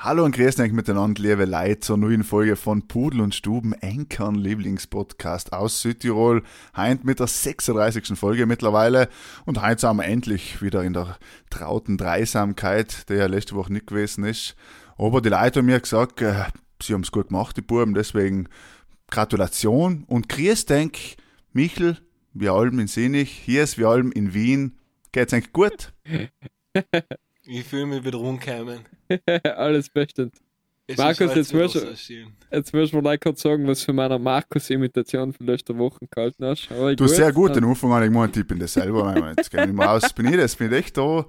Hallo und grüß euch miteinander, liebe Leute, zur neuen Folge von Pudel und Stuben, Enkern Lieblingspodcast aus Südtirol. Heint mit der 36. Folge mittlerweile und heute sind wir endlich wieder in der trauten Dreisamkeit, der ja letzte Woche nicht gewesen ist. Aber die Leute haben mir gesagt, äh, sie haben es gut gemacht, die Buben, deswegen Gratulation und grüß denk, Michel, wir allem in Sinich, hier ist wir allem in Wien. Geht's eigentlich gut? Ich fühle mich wieder rumgekommen. Alles bestens. Es Markus, jetzt wirst du-. Jetzt müssen wir gleich kurz sagen, was du von meiner Markus-Imitation von letzter Woche gehalten hast. Aber Du hast sehr gut den Anfang an, ich meine, ich bin das selber, ich meine, jetzt kenn ich mal aus, bin ich das, bin ich echt da.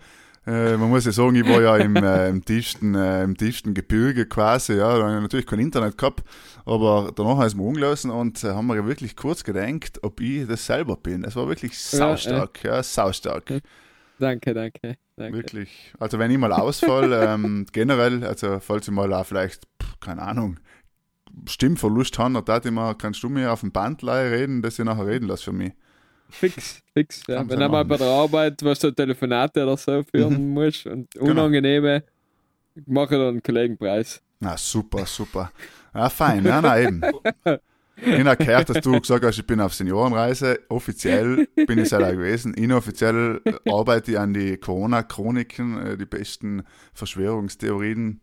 Äh, man muss ja sagen, ich war ja im, äh, im, tiefsten, äh, im tiefsten Gebirge quasi, ja, da habe ich natürlich kein Internet gehabt, aber danach ist mir umgelassen und äh, haben wir wirklich kurz gedacht, ob ich das selber bin. Es war wirklich saustark, ja, saustark. Danke, danke, danke. Wirklich. Also wenn ich mal ausfall, ähm, generell, also falls ich mal auch vielleicht, pff, keine Ahnung, Stimmverlust habe, dann tat ich mal, kannst du mir auf dem Band leihen reden, dass ich nachher reden lasse für mich. Fix, fix. Ja. Wenn einmal bei der Arbeit, was du Telefonate oder so führen musst und Genau. unangenehme, mache ich dann einen Kollegenpreis. Na, super, super. Ja, fein, ja, na eben. Ich habe gehört, dass du gesagt hast, ich bin auf Seniorenreise. Offiziell bin ich selber gewesen. Inoffiziell arbeite ich an die Corona-Chroniken, äh, die besten Verschwörungstheorien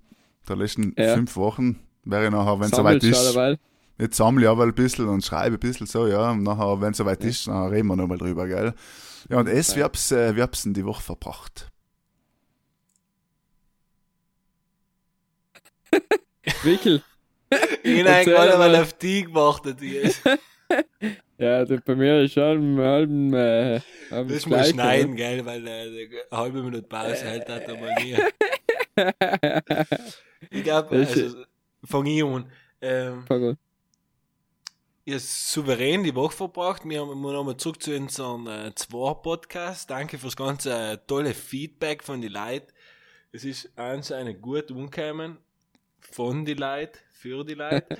der letzten Ja. fünf Wochen. Wäre nachher, wenn es soweit ist, jetzt sammle ich aber ein bisschen und schreibe ein bisschen so, ja. Und nachher, wenn es soweit ist, dann reden wir nochmal drüber, gell? Ja, und es, wie hab's, äh, wie hab's denn die Woche verbracht? Michel. Ich Erzähl gerade mal mal. auf die. Jetzt. Ja, du, bei mir ist schon im halben. Äh, halben Das muss schneiden, gell, weil äh, eine halbe Minute Pause hält das aber nie. Ich glaube, Das also, fange ich an. Ähm, Fang an. habe souverän die Woche verbracht. Wir haben nochmal zurück zu unserem äh, Zwar-Podcast. Danke fürs ganze äh, tolle Feedback von den Leuten. Es ist anscheinend gut umgekommen. Von den Leuten, für die Leute.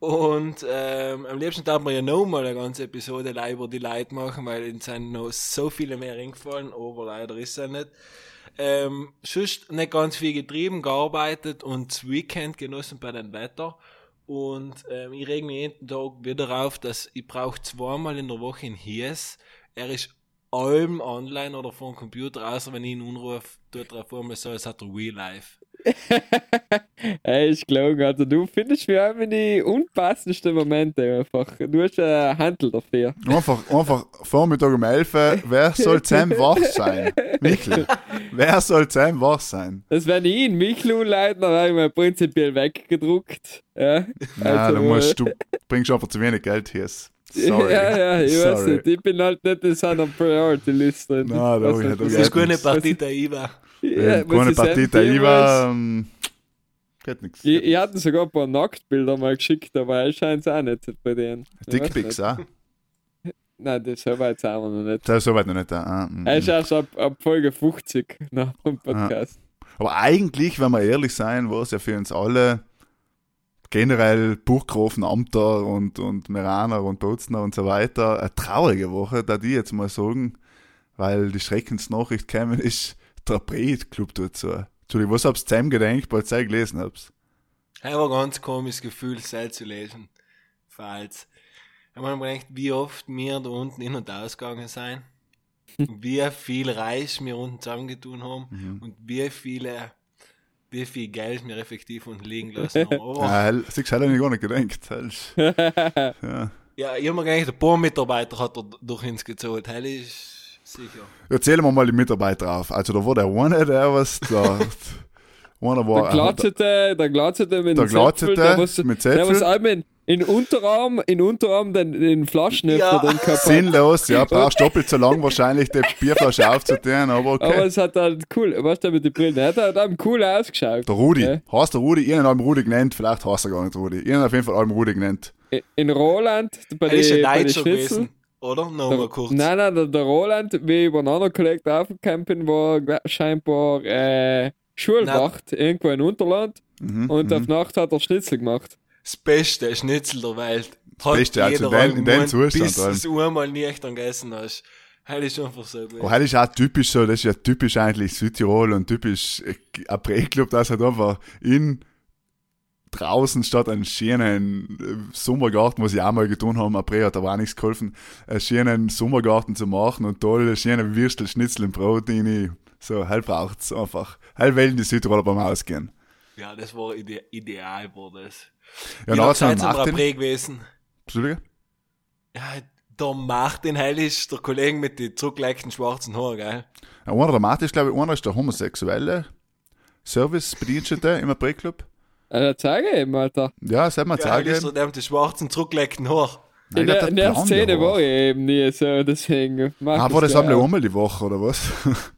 Und ähm, am liebsten darf man ja nochmal eine ganze Episode live über die Leute machen, weil ihnen sind noch so viele mehr eingefallen, aber leider ist es nicht. Ähm, sonst nicht ganz viel getrieben, gearbeitet und das Weekend genossen bei dem Wetter. Und ähm, ich reg mich jeden Tag wieder auf, dass ich brauche zweimal in der Woche in Hies. Er ist allem online oder vom Computer, außer wenn ich ihn anrufe, tut er vor mir so, als hat er Real Life. Ey, ist gelogen. Also, du findest mir immer die unpassendsten Momente einfach. Du hast einen Handel dafür. Einfach, einfach Vormittag um 11 Uhr, wer soll Sam wach sein? Michel, wer soll Sam wach sein? Das ich ihn Michel umleiten, dann habe ich mir prinzipiell weggedruckt. Ja, Na, Also, du musst, du bringst einfach zu wenig Geld hier. Sorry. Ja, ja, ich weiß Sorry. nicht. Ich bin halt nicht in seiner Priority List drin. Na, da ich Das ist keine das- Partita IVA. Ja, keine Partita IVA, ähm, geht. Ich, ich hatte sogar ein paar Nacktbilder mal geschickt, aber er scheint es auch nicht bei denen. Weiß Dickpics, auch. Nein, das so weit sind wir noch nicht. Das ist soweit noch nicht da. Ah, mm, Er ist mm. erst ab, ab Folge 50 nach dem Podcast. Aber eigentlich, wenn wir ehrlich sein, war es ja für uns alle generell Burggrafen, Amter und, und Meraner und Bozner und so weiter eine traurige Woche, da die jetzt mal sagen, weil die Schreckensnachricht gekommen ist, der Breit-Club tut so. Entschuldigung, was hab's zusammen gedenkt, weil ich gelesen hab's? Das war ein ganz komisches Gefühl, selbst zu lesen. Falls. Ich habe mir gedacht, wie oft wir da unten in- und ausgegangen sind. wie viel Reis wir unten zusammengetun haben. Mhm. Und wie viele, wie viel Geld wir effektiv unten liegen lassen haben. Aber, Ja, hell, siehst hätte ich gar nicht gedacht. Hell, ja. ja, ich habe mir gedacht, ein paar Mitarbeiter hat er durch uns gezahlt. Hell ist sicher. Erzählen wir mal die Mitarbeiter auf. Also da war der eine, der was da. einer Der war, Glatzete, der Glatzete mit Der dem Zäpfel, Glatzete der mit der was Zäpfel. allem, in Unterarm, in Unterarm den, den Flaschenöffner Ja. gehabt. hat. Sinnlos, ja, brauchst doppelt so lang wahrscheinlich die Bierflasche aufzutun, aber okay. Aber es hat halt cool, weißt du, mit den Brillen, er hat halt cool ausgeschaut. der Rudi, Ja. heißt der Rudi, ihren haben Rudi genannt, vielleicht heißt er gar nicht Rudi. Ihren auf jeden Fall allem Rudi genannt. In Roland, bei ist den den Schnitzel. gewesen, oder? Nochmal kurz. Nein, nein, der, der Roland, wie ich über einen anderen Kollegen aufgekommen bin, war scheinbar äh, Schulwacht irgendwo in Unterland Mhm, und mhm. auf Nacht hat er Schnitzel gemacht. Das beste Schnitzel der Welt. Hat Beste, also jeder in dem- Zustand, Bis allem. du es einmal nicht dann gegessen hast. Das ist einfach so gut. Oh, das ist auch typisch so, das ist ja typisch eigentlich Südtirol und typisch äh, ein Präclub, das halt einfach in draußen statt einen schönen äh, Sommergarten, was ich auch mal getan ein Prä hat aber auch nichts geholfen, einen schönen Sommergarten zu machen und tolle schöne Würstel, Schnitzel im Brot rein. So, halt braucht's einfach. Halt wollen die Südtiroler beim Ausgehen. Ja, das war ide ideal, war das. Ja, Wie Martin. Prä gewesen? Entschuldige? Ja, der Martin Heil ist der Kollege mit den zurückgelegten schwarzen Haaren, gell? Ja, einer der Martin ist, glaube ich, einer ist der homosexuelle Service-Bedienstete im Präclub. Also, zeige ihm, Alter. Ja, das hat man Ja, Heil ist zeigen. der, der mit den schwarzen zurückgelegten Haaren. Nein, In glaub, der, in der Szene war ich eben nie so, deswegen. Ah, war das einmal auch. einmal die Woche, oder was?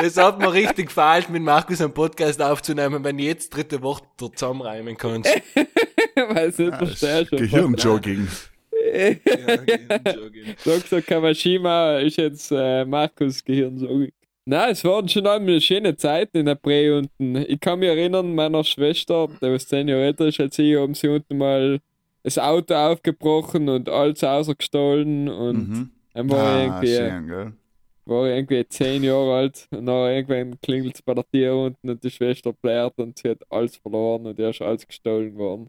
Das hat mir richtig gefallen, mit Markus einen Podcast aufzunehmen, wenn du jetzt dritte Woche zusammenreimen kannst. Weiß nicht, verstehst du. Gehirnjogging. ja, Sag so, Kawashima ist jetzt äh, Markus Gehirn so. Nein, es waren schon einmal schöne Zeiten in der Prä unten. Ich kann mich erinnern, meiner Schwester, der was zehn Jahre älter ist als ich, haben sie unten mal das Auto aufgebrochen und alles ausgestohlen und Mhm. dann war, Ah, irgendwie, schön, gell? War ich irgendwie zehn Jahre alt und dann irgendwann klingelt es bei der Tür unten und die Schwester blärt und sie hat alles verloren und er ist alles gestohlen worden.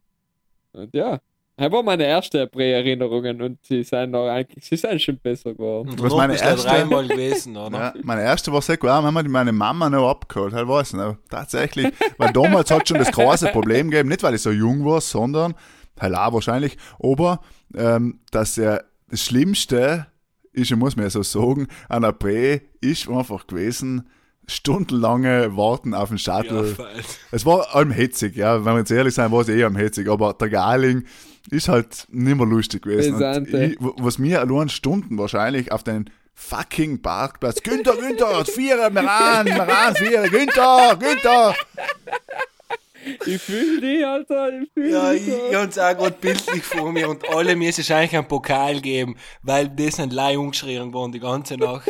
Und ja, das war meine erste Prä-Erinnerungen und sie sind auch eigentlich, sie sind schon besser geworden. Und Was meine erste- dreimal gewesen, oder? Ja, meine erste war sehr gut. Auch haben wir meine Mama noch abgeholt. Halt weiß ich noch. Tatsächlich. Weil damals hat schon das große Problem gegeben, nicht weil ich so jung war, sondern, halt auch wahrscheinlich, aber, ähm, dass er das Schlimmste ist, ich muss mir so sagen, an der Prä ist einfach gewesen, stundenlange Warten auf den Ja, Shuttle. falsch. Es war allem hetzig, ja. Wenn wir jetzt ehrlich sein, war es eh am hetzig. Aber der Garling ist halt nicht mehr lustig gewesen. Ich, was mir allein Stunden wahrscheinlich auf den fucking Parkplatz. Günther, Günther, Vierer, Meran, Meran, Vierer, Günther, Günther. Ich fühle dich, Alter, ich fühle Ja, dich. ich, ich hab's auch gerade bildlich vor mir und alle mir ist eigentlich einen Pokal geben, weil das sind Leih umgeschrien worden die ganze Nacht.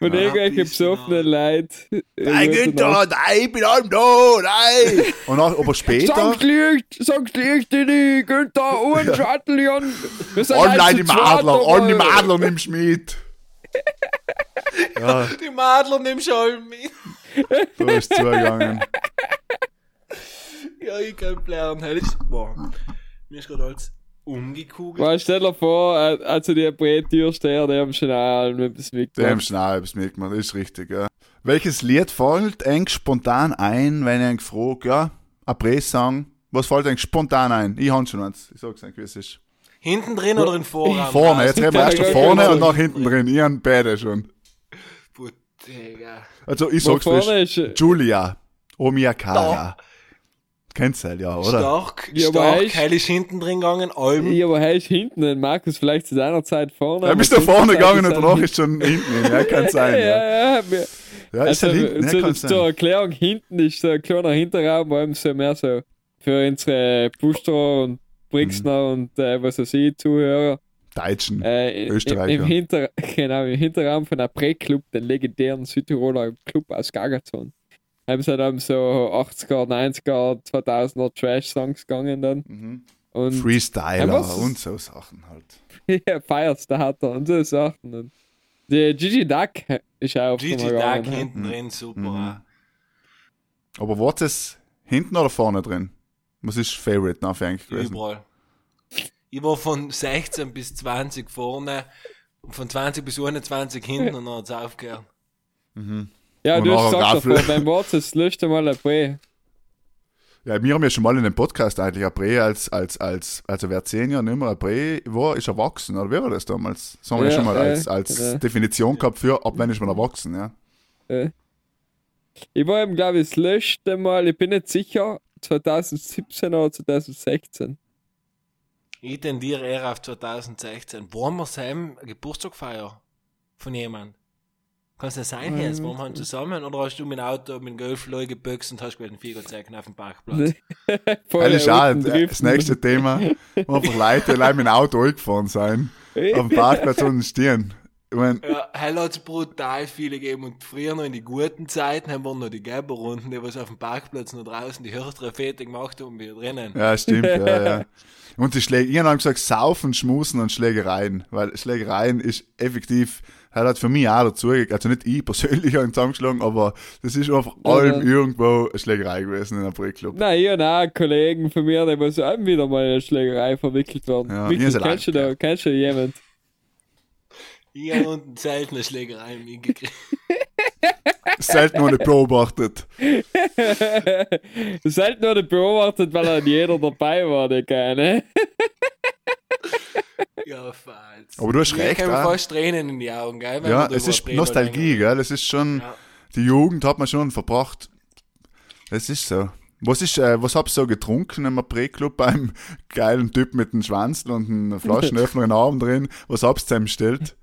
Von Ja, irgendwelchen besoffenen Leuten. Nein, Günther, nein, ich bin allem da, nein. Und auch, aber später, Sag's Licht, sag's Licht, Dini, Günther, und Shuttle, Jan. Wir sind online halt im Adler, online im Adler nimmst du mit. Ja, Die Madler nimmst du alle mit. so ist es zugegangen. Ja, ich kann bleiben. Das ist, boah, mir ist gerade alles umgekugelt. Weil stell dir vor, äh, also die Brett-Tür stehen, die haben schon auch etwas Dem mitgemacht. schnell etwas mitgemacht, das ist richtig, ja. Welches Lied fällt eng spontan ein, wenn ich eng frage, ja, ein Pressang, was fällt eng spontan ein? Ich habe schon eins, ich sag's nicht, wie es ist. Hinten drin oder in Vorraum? Vorne, jetzt reden wir erst vorne und nach hinten drin, ich habe beide schon. Puh, Digga. Also ich sag's frisch, ist, äh, Julia, Omiakara. Kennst du halt, ja, oder? Stark, Ja, aber stark. Heil ist hinten drin gegangen, Alben. ja, aber er ist hinten, und Markus vielleicht zu seiner Zeit vorne. Ja, aber bist unserer vorne gegangen und er danach ist schon hinten, ja, kann sein, ja. Ja, ja, wir, Ja, ist also, halt hinten, ja, so, kann zur sein. Erklärung, hinten ist so ein kleiner Hinterraum, wo eben so mehr so für unsere Booster und Brixner Mhm. und äh, was weiß ich, Zuhörer. Deutschen. Äh, im, Österreicher. im, Hinter, genau, im Hinterraum von der Pre-Club, den legendären Südtiroler Club aus Gagazon. Haben sie dann so 80er, 90er, 2000er Trash-Songs gegangen dann. Mhm. Und Freestyler was- und so Sachen halt. ja, Firestarter und so Sachen. Und die Gigi Duck ist auch Gigi mal Duck gegangen. hinten drin, super. Mhm. Aber was ist hinten oder vorne drin? Was ist Favorite nach eigentlich gewesen? Überall. Ich war von 16 bis 20 vorne und von 20 bis 21 hinten und dann hat es aufgehört. Ja, Und du hast nachher gesagt Gaffel. davor, beim Wort das letzte Mal ein Pre. Ja, wir haben ja schon mal in dem Podcast eigentlich ein Prä als, als, als, also wer zehn Jahre nicht mehr ein Prä war, ist erwachsen, oder wie war das damals? Das haben wir ja, schon mal äh, als, als ja. Definition gehabt für, ab wann ist man erwachsen, ja. Äh. Ich war eben, glaube ich, das letzte Mal, ich bin nicht sicher, 2017 oder 2016. Ich tendiere eher auf 2016. Wollen wir Sam Geburtstag feiern? Von jemand? Kann es nicht sein jetzt? Wollen wir ihn zusammen? Oder hast du dem Auto, mit dem Golf gebüxt und hast gewählt einen zeigen auf dem Parkplatz? Voll schade. Das nächste Thema, einfach Leute allein mit dem Auto angefahren sein, auf dem Parkplatz unten stehen. Ich mein, Ja, hell hat's brutal viele gegeben und früher noch in die guten Zeiten haben wir noch die gelben Runden, die was auf dem Parkplatz noch draußen die höchste Fete gemacht haben, wir drinnen. ja, stimmt, ja, ja. Und die Schläge, irgendwann haben gesagt, saufen, schmusen und Schlägereien, weil Schlägereien ist effektiv, er hat für mich auch dazu, also nicht ich persönlich habe ihn zusammengeschlagen, aber das ist einfach Ja, allem ja. irgendwo eine Schlägerei gewesen in einem Projektclub. Nein, ich und auch einen Kollegen von mir, der muss auch wieder mal in eine Schlägerei verwickelt werden. Ja, Wirklich, kennst du da, kennst du jemand? Ich habe unten selten eine Schlägerei mitgekriegt. Selten noch nicht beobachtet. das halt nur nicht beobachtet, weil dann jeder dabei war, der keine. Ja, falsch. Aber du hast Mir recht, kommen ah. fast Tränen in die Augen, gell? wenn Ja, es ist reden, Nostalgie, denken. gell? Es ist schon, Ja. die Jugend hat man schon verbracht. Das ist so. Was ist, äh, was habt ihr so getrunken im April-Club beim geilen Typ mit dem Schwanzl und einem Flaschenöffner in den Arm drin? Was habt ihr zusammen bestellt?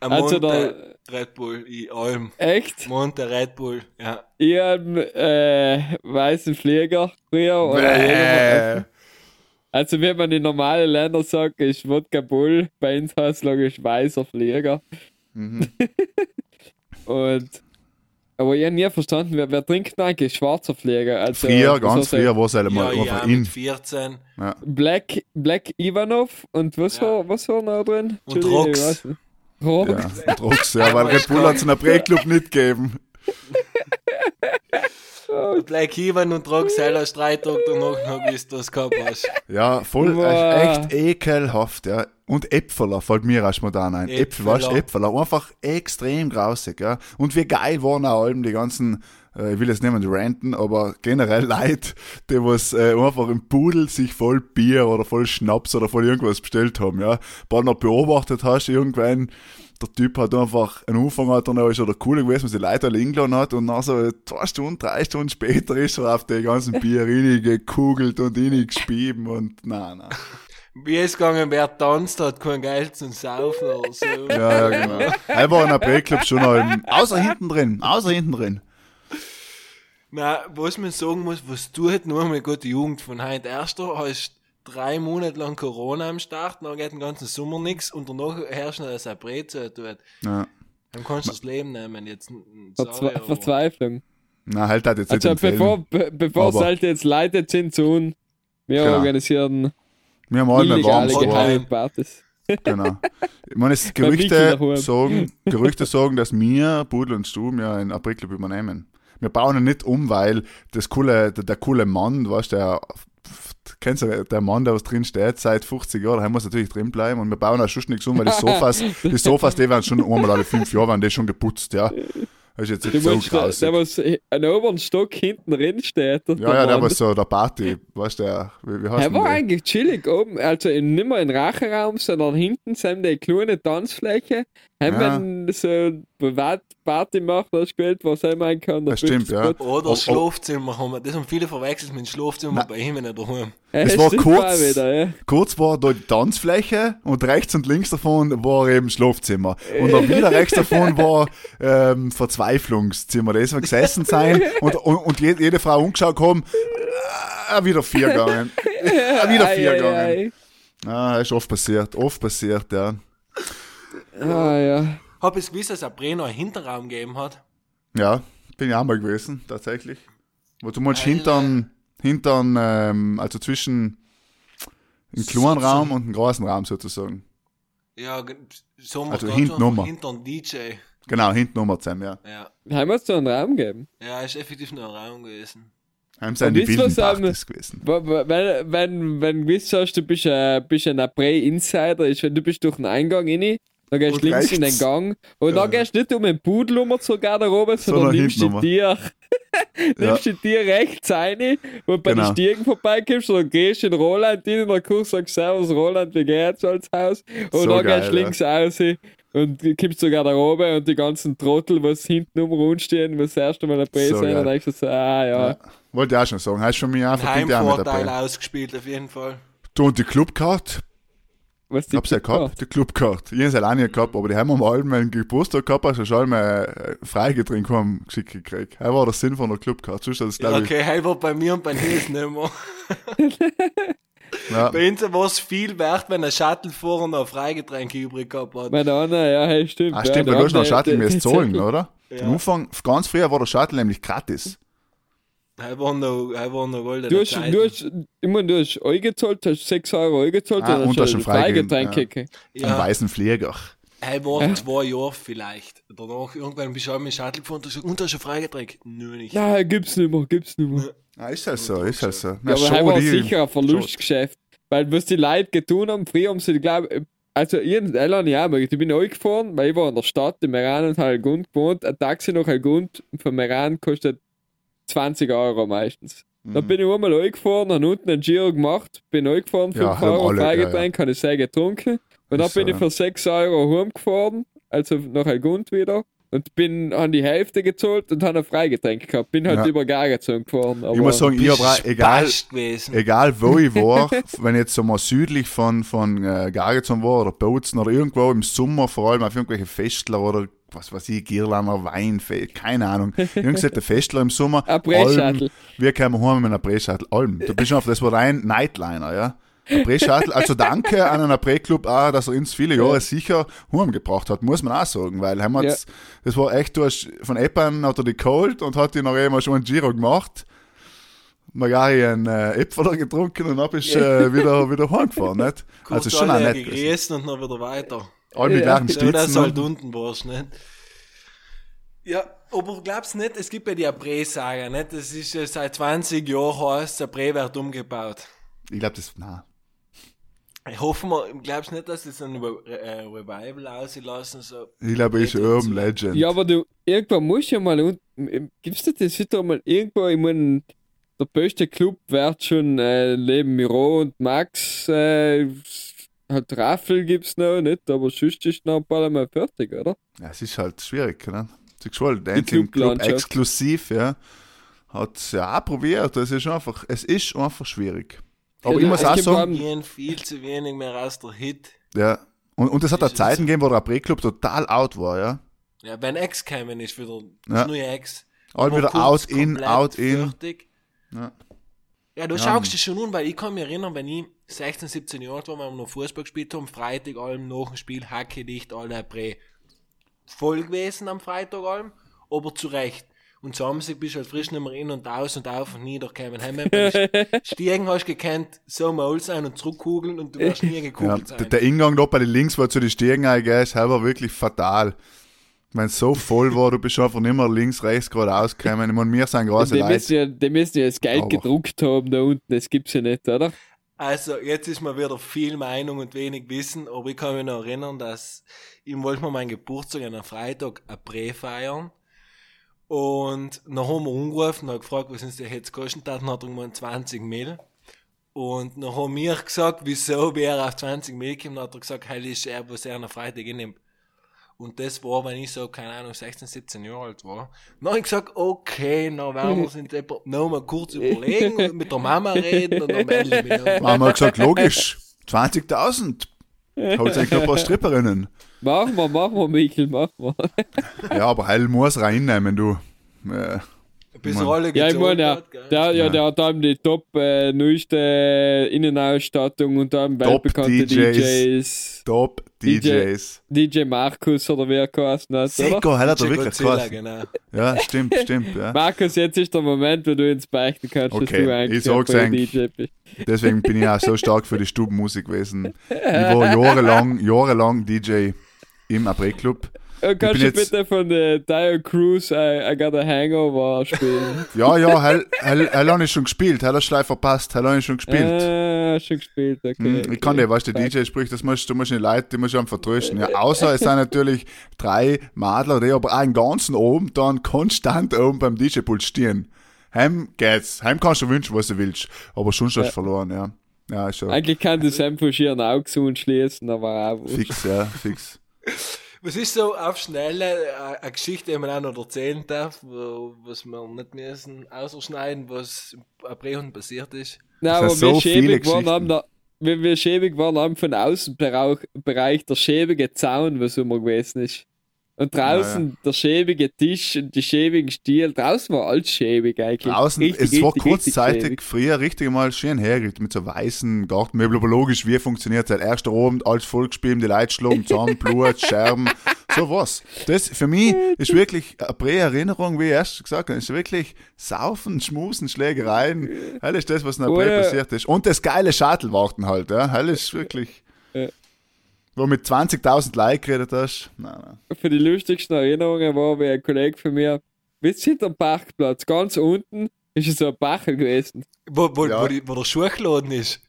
Ein Also Monte Red Bull, in Alm. Echt? Monte Red Bull, ja. Ich hab äh, weißen Flieger früher. Oder also, wie man in normalen Ländern sagt, ist Wodka Bull. Bei uns heißt es logisch weißer Flieger. Mhm. Und. Aber ich hab nie verstanden, wer, wer trinkt eigentlich schwarzer Flieger? Also, Früher, ganz ich früher war es halt Ja, mal ja, mit in. 14. Black, Black Ivanov und was, Ja. war, was war noch drin? Und Rox. Rox. Ja, und Rox, ja, weil Red Bull hat es in einem April-Club nicht gegeben. Black Ivan und Roxella Streitdruck danach noch, bis du das gehabt hast. Ja, voll, Boah. äh, echt ekelhaft, ja. Und Äpfeler fällt mir erst mal da ein. Äpfel, weißt du, Äpfeler. Einfach extrem grausig, ja. Und wie geil waren auch allem die ganzen, ich will jetzt nicht mehr ranten, aber generell Leute, die was äh, einfach im Pudel sich voll Bier oder voll Schnaps oder voll irgendwas bestellt haben, ja. Bald noch beobachtet hast, irgendwann, der Typ hat einfach, am Anfang hat er noch, ist er der Coole gewesen, was die Leute alle eingeladen hat und dann so zwei Stunden, drei Stunden später ist er auf die ganzen Bier gekugelt und gespieben und na, na. Wie es gegangen, wer tanzt, hat kein Geld zum Saufen oder so. Ja, ja, genau. Er war in der P-Club schon noch im, außer hinten drin, außer hinten drin. Na, was man sagen muss, was tut nur mal gute Jugend von heute. Erst du hast drei Monate lang Corona am Start, dann geht den ganzen Sommer nichts und danach herrscht noch das April zu tut. Ja. Dann kannst du das Leben nehmen. Jetzt, Verzwe sorry, aber- Verzweiflung. Na, halt hat jetzt Also nicht bevor, be, bevor Aber- sollte jetzt Leute sind zu uns, wir Genau. organisieren Wir haben alle illegale warm geheime Partys. Genau. Ich meine, es Gerüchte sagen, Gerüchte sagen, dass wir, Pudel und Stuben, ja einen April-Club übernehmen. Wir bauen ihn nicht um, weil das coole, der, der coole Mann, weißt du, der, kennst du, der Mann, der was drin steht, seit 50 Jahren, der muss natürlich drin bleiben und wir bauen auch schon nichts um, weil die Sofas, die Sofas, die werden schon einmal alle fünf Jahre, werden die schon geputzt, ja. Das ist jetzt Du so meinst, der, der was an der oberen Stock hinten drin steht. Ja, ja, der Mann. war so der Party, weißt du, der, wie, wie heißt Er war der? eigentlich chillig oben, also in, nicht mehr im Rachenraum, sondern hinten sind die kleine Tanzfläche. Haben Ja. wir so Privatparty gemacht, hast du gewählt, was er meinen kann. Das stimmt, ja. Oder Oh, oh. Schlafzimmer haben wir. Das haben viele verwechselt mit dem Schlafzimmer bei ihm nicht daheim. Ja, Es war kurz- Wieder, ja. Kurz war da die Tanzfläche und rechts und links davon war eben Schlafzimmer. Und dann wieder rechts davon war ähm, Verzweiflungszimmer. Da ist wir gesessen sein und, und, und jede, jede Frau umgeschaut haben, äh, wieder vier gegangen. Äh, wieder vier gegangen. ei. Ah, ist oft passiert, oft passiert, ja. Ah, ja. Hab ich gewusst, dass ein Brenner einen Hinterraum gegeben hat? Ja, bin ich auch mal gewesen, tatsächlich. Wo du meinst hintern, hintern, ähm, also zwischen dem kleinen Raum und dem großen Raum sozusagen. Ja, so wir Also hinten einfach nochmal. hinter dem DJ. Genau, hinten nochmal zusammen, ja. Ja. Haben wir es einen Raum gegeben? Ja, ist effektiv nur ein Raum gewesen. Haben sie die wilden Partys gewesen. Wenn, wenn, wenn du gewusst hast, du bist ein, bist ein April-Insider, ist, wenn du bist durch den Eingang rein, dann gehst Und du links in den rechts. Gang und Ja. dann gehst du nicht um den Pudel um zur Garderobe, sondern Sondern nimmst die Tier, nimmst die Tier rechts rein und bei Genau. den Stiegen vorbeikommst, dann gehst du in Roland rein und dann guckst du, sagst Servus Roland, wie geht's als Haus? Und So dann geil, gehst du ja. links raus und kommst zur Garderobe und die ganzen Trottel, was hinten um rumstehen, was das erste Mal April So sind, dann denkst du so, ah ja. Ja. Wollte ich auch schon sagen. Hast du für mich auch Ein verdient auch mit Heimvorteil dabei. ausgespielt, auf jeden Fall. Du und die Clubcard, Was Ich hab's ja gehabt, die Clubkarte. Ich hab's ja auch nicht gehabt, aber die haben wir mal meinen Geburtstag gehabt, also schon mal äh, Freigetränk haben geschickt gekriegt. Das war der Sinn von der Clubkarte. Sonst Ja, okay, hey, war bei mir und bei Nils nicht mehr. ja, Bei uns war es viel wert, wenn ein Shuttlefahrer noch Freigetränke übrig gehabt hat. Meine Anna, ja, hey, stimmt. Ah, ja, stimmt, der weil du hast noch Shuttle der zahlen, oder? Ja. Am Anfang, ganz früher war der Shuttle nämlich gratis. Hey, war noch, hey, war noch goldene Du hast, Zeiten. du hast, meine, du hast eingezahlt, hast 6 Euro eingezahlt Ah, und hast ein Freigetränk ja. Einen ja, weißen Flieger. hey, war zwei Jahre vielleicht. Danach, irgendwann bist du auch mit dem Shuttle gefahren und hast gesagt, und hast du ein Freigetränk? Nö, nicht. Nein, gibt's nicht mehr, gibt's nicht mehr. Ah, ist halt so, ist halt so. Ja, Na, aber schon das war sicher ein Verlustgeschäft. Weil was die Leute getan haben, früher haben sie, glaube ich, also ich und Ella nicht auch, ich bin euch gefahren, weil ich war in der Stadt, in Meran und Helgund gewohnt. Ein Taxi nach Helgund von Meran kostet 20 Euro meistens. Dann Mhm. bin ich einmal gefahren, habe unten einen Giro gemacht, bin gefahren, 5 Ja, Euro alle, Freigetränk, habe ich sehr getrunken. Und dann Ist so, bin ich ja. für 6 Euro heimgefahren, also nach Helgund wieder. Und bin an die Hälfte gezahlt und habe ein Freigetränk gehabt. Bin halt Ja. über Gargezogen gefahren. Ich muss sagen, ich hab auch, egal, egal wo ich war, wenn ich jetzt so mal südlich von, von äh, war oder Bozen oder irgendwo im Sommer, vor allem auf irgendwelche Festler oder was weiß ich, Girlander Wein, keine Ahnung. Irgendwelche Festler im Sommer. Ein Pre-Shuttle. Alm, Wir kommen heim mit einer Pre-Shuttle. Alm. Du bist schon auf, das war dein Nightliner, ja. Ein Pre-Shuttle, also danke an einen Pre-Club auch, dass er uns viele Jahre sicher heimgebracht hat, muss man auch sagen, weil haben wir Ja. das war echt, du hast von Eppern hat er die geholt und hat die noch immer schon einen Giro gemacht. Magari ein äh, Äpfel getrunken und dann bist du äh, wieder, wieder heimgefahren, nicht? Kurz also schon auch nett. gegessen und dann wieder weiter. Alle mit Ja. So, dass du halt Stitzen. unten warst, nicht? Ja, aber glaubst nicht, es gibt ja die Apré-Saga, nicht? Das ist ja seit 20 Jahren heißt, Apré wird umgebaut. Ich glaube, das, na, Ich hoffe mal, glaubst nicht, dass das ein Re äh, Revival auslassen so? ich glaube, ich ist Urban Legend. Ja, aber du, irgendwann musst du ja mal unten. Gibst du das wieder mal irgendwo? Ich meine, der beste Club wird schon äh, neben Miro und Max. Äh, halt Raffel gibt's noch nicht, aber sonst ist noch ein paar Mal fertig, oder? Ja, es ist halt schwierig, ne? Sie schon, der Club Clublandschaft. exklusiv, ja. Hat es ja auch probiert. Es ist einfach, es ist einfach schwierig. Aber Ja, ich muss es auch gibt sagen, Gehen viel zu wenig mehr aus der Hit. ja. Und, und es hat auch es Zeiten gegeben, wo der April-Club total out war, ja. Ja, wenn Ex kämen, ist wieder Ja. das neue Ex. All wieder out, in, out, in. Fertig. Ja. Ja, du Ja. schaust dich schon an, weil ich kann mich erinnern, wenn ich 16, 17 Jahre alt war, wenn wir noch Fußball gespielt haben, Freitag allem nach dem Spiel, Hacke dicht, alle Prä. Voll gewesen am Freitag allem, aber zu Recht. Und Samstag bist du halt frisch nicht mehr in und aus und auf und nieder gekommen. Heim, Stiegen hast du gekannt, so maul sein und zurückkugeln und du wirst nie Ja, gekugelt der, sein. der Ingang da bei den Links, wo zu den Stiegen eingehst, war wirklich fatal. Wenn es so voll war, du bist einfach nicht mehr links, rechts gerade ausgekommen. Ich meine, wir sind große Die Leute. müssen, ja, die müssen ja das Geld Aber- gedruckt haben da unten, das gibt's ja nicht, oder? Also, jetzt ist mal wieder viel Meinung und wenig Wissen, aber ich kann mich noch erinnern, dass ich wollte mir meinen Geburtstag an einem Freitag ein Prä feiern. Und dann haben wir angerufen und gefragt, was uns der jetzt gekostet hat, und hat er gemeint 20 Mil. Und dann haben wir gesagt, wieso wäre er auf 20 Mil gekommen, dann hat er gesagt, hey, ist er, was er an einem Freitag innimmt. Und das war, wenn ich so, keine Ahnung, 16, 17 Jahre alt war. Dann habe ich gesagt, okay, dann werden wir uns jetzt etwa noch mal kurz überlegen und mit der Mama reden und dann melde ich mich. Haben wir gesagt, logisch, 20.000. Holt sich noch ein paar Stripperinnen. Machen wir, machen wir, Michael, machen wir. Ja, aber Heil muss reinnehmen, du. Äh, Bis Mann. alle Ja, ich meine, ja, der, ja, Ja. der hat eben die top äh, neueste Innenausstattung und dann weltbekannte DJs. DJs. Top DJ. DJs. DJ Markus oder wie er geheißen hat, oder? Seko, Heil hat er DJ wirklich Godzilla, krass. genau. Ja, stimmt, stimmt. Ja. Markus, jetzt ist der Moment, wo du ins Beichten kannst, dass Okay, du eigentlich ich sag's eigentlich. DJ bist. Deswegen bin ich auch so stark für die Stubenmusik gewesen. Ich war jahrelang, jahrelang DJ im April-Club. Äh, Kannst du bitte von der Dire Cruise I, I Got a Hangover spielen? Ja, ja, Heil, Heil habe ich schon gespielt. Heil hast du verpasst. Heil habe ich schon gespielt. Ah, schon gespielt, okay. Okay. Ich kann dir, weißt du, der DJ spricht, das musst, du musst die Leute, die musst du einfach vertrösten. Ja, außer es sind natürlich drei Madler, die aber auch den ganzen oben dann konstant oben beim DJ-Pult stehen. Heim geht's. Heim kannst du wünschen, was du willst. Aber schon hast du Ja. verloren, ja. Ja, schon Eigentlich kann das einfach schieren Augen zu und schließen, aber auch fix, ja, fix. Was ist so auf Schnelle äh, eine Geschichte, die man auch noch erzählen darf, wo, was wir nicht müssen ausschneiden, was bei Brehund passiert ist? Nein, aber so wie viele schäbig waren, Geschichten. haben der, wenn wir schäbig waren, haben von Außenbereich Bereich der schäbige Zaun, was immer gewesen ist. Und draußen der schäbige Tisch und die schäbigen Stiel. Draußen war alles schäbig eigentlich. Draußen, Richtig, es war richtig, kurzzeitig richtig schäbig. früher richtig mal schön hergerichtet mit so weißen Gartenmöbel, aber logisch, wie funktioniert es? Erster Abend, alles vollgespielt, die Leute schlagen zusammen, Blut, Scherben, so was. Das für mich ist wirklich eine Prä-Erinnerung, wie ich erst gesagt habe, ist wirklich Saufen, Schmusen, Schlägereien. Hell ist das, was in der Prä passiert ist. Und das geile Shuttle-Warten halt, ja. Hell ist wirklich. Ja. Wo mit 20.000 Like geredet hast. Nein, nein. Für die lustigsten Erinnerungen war, wie ein Kollege von mir, wisst ihr, der Parkplatz, ganz unten ist so ein Bachel gewesen. Wo, wo, Ja. wo, die, wo der Schuhgeladen ist.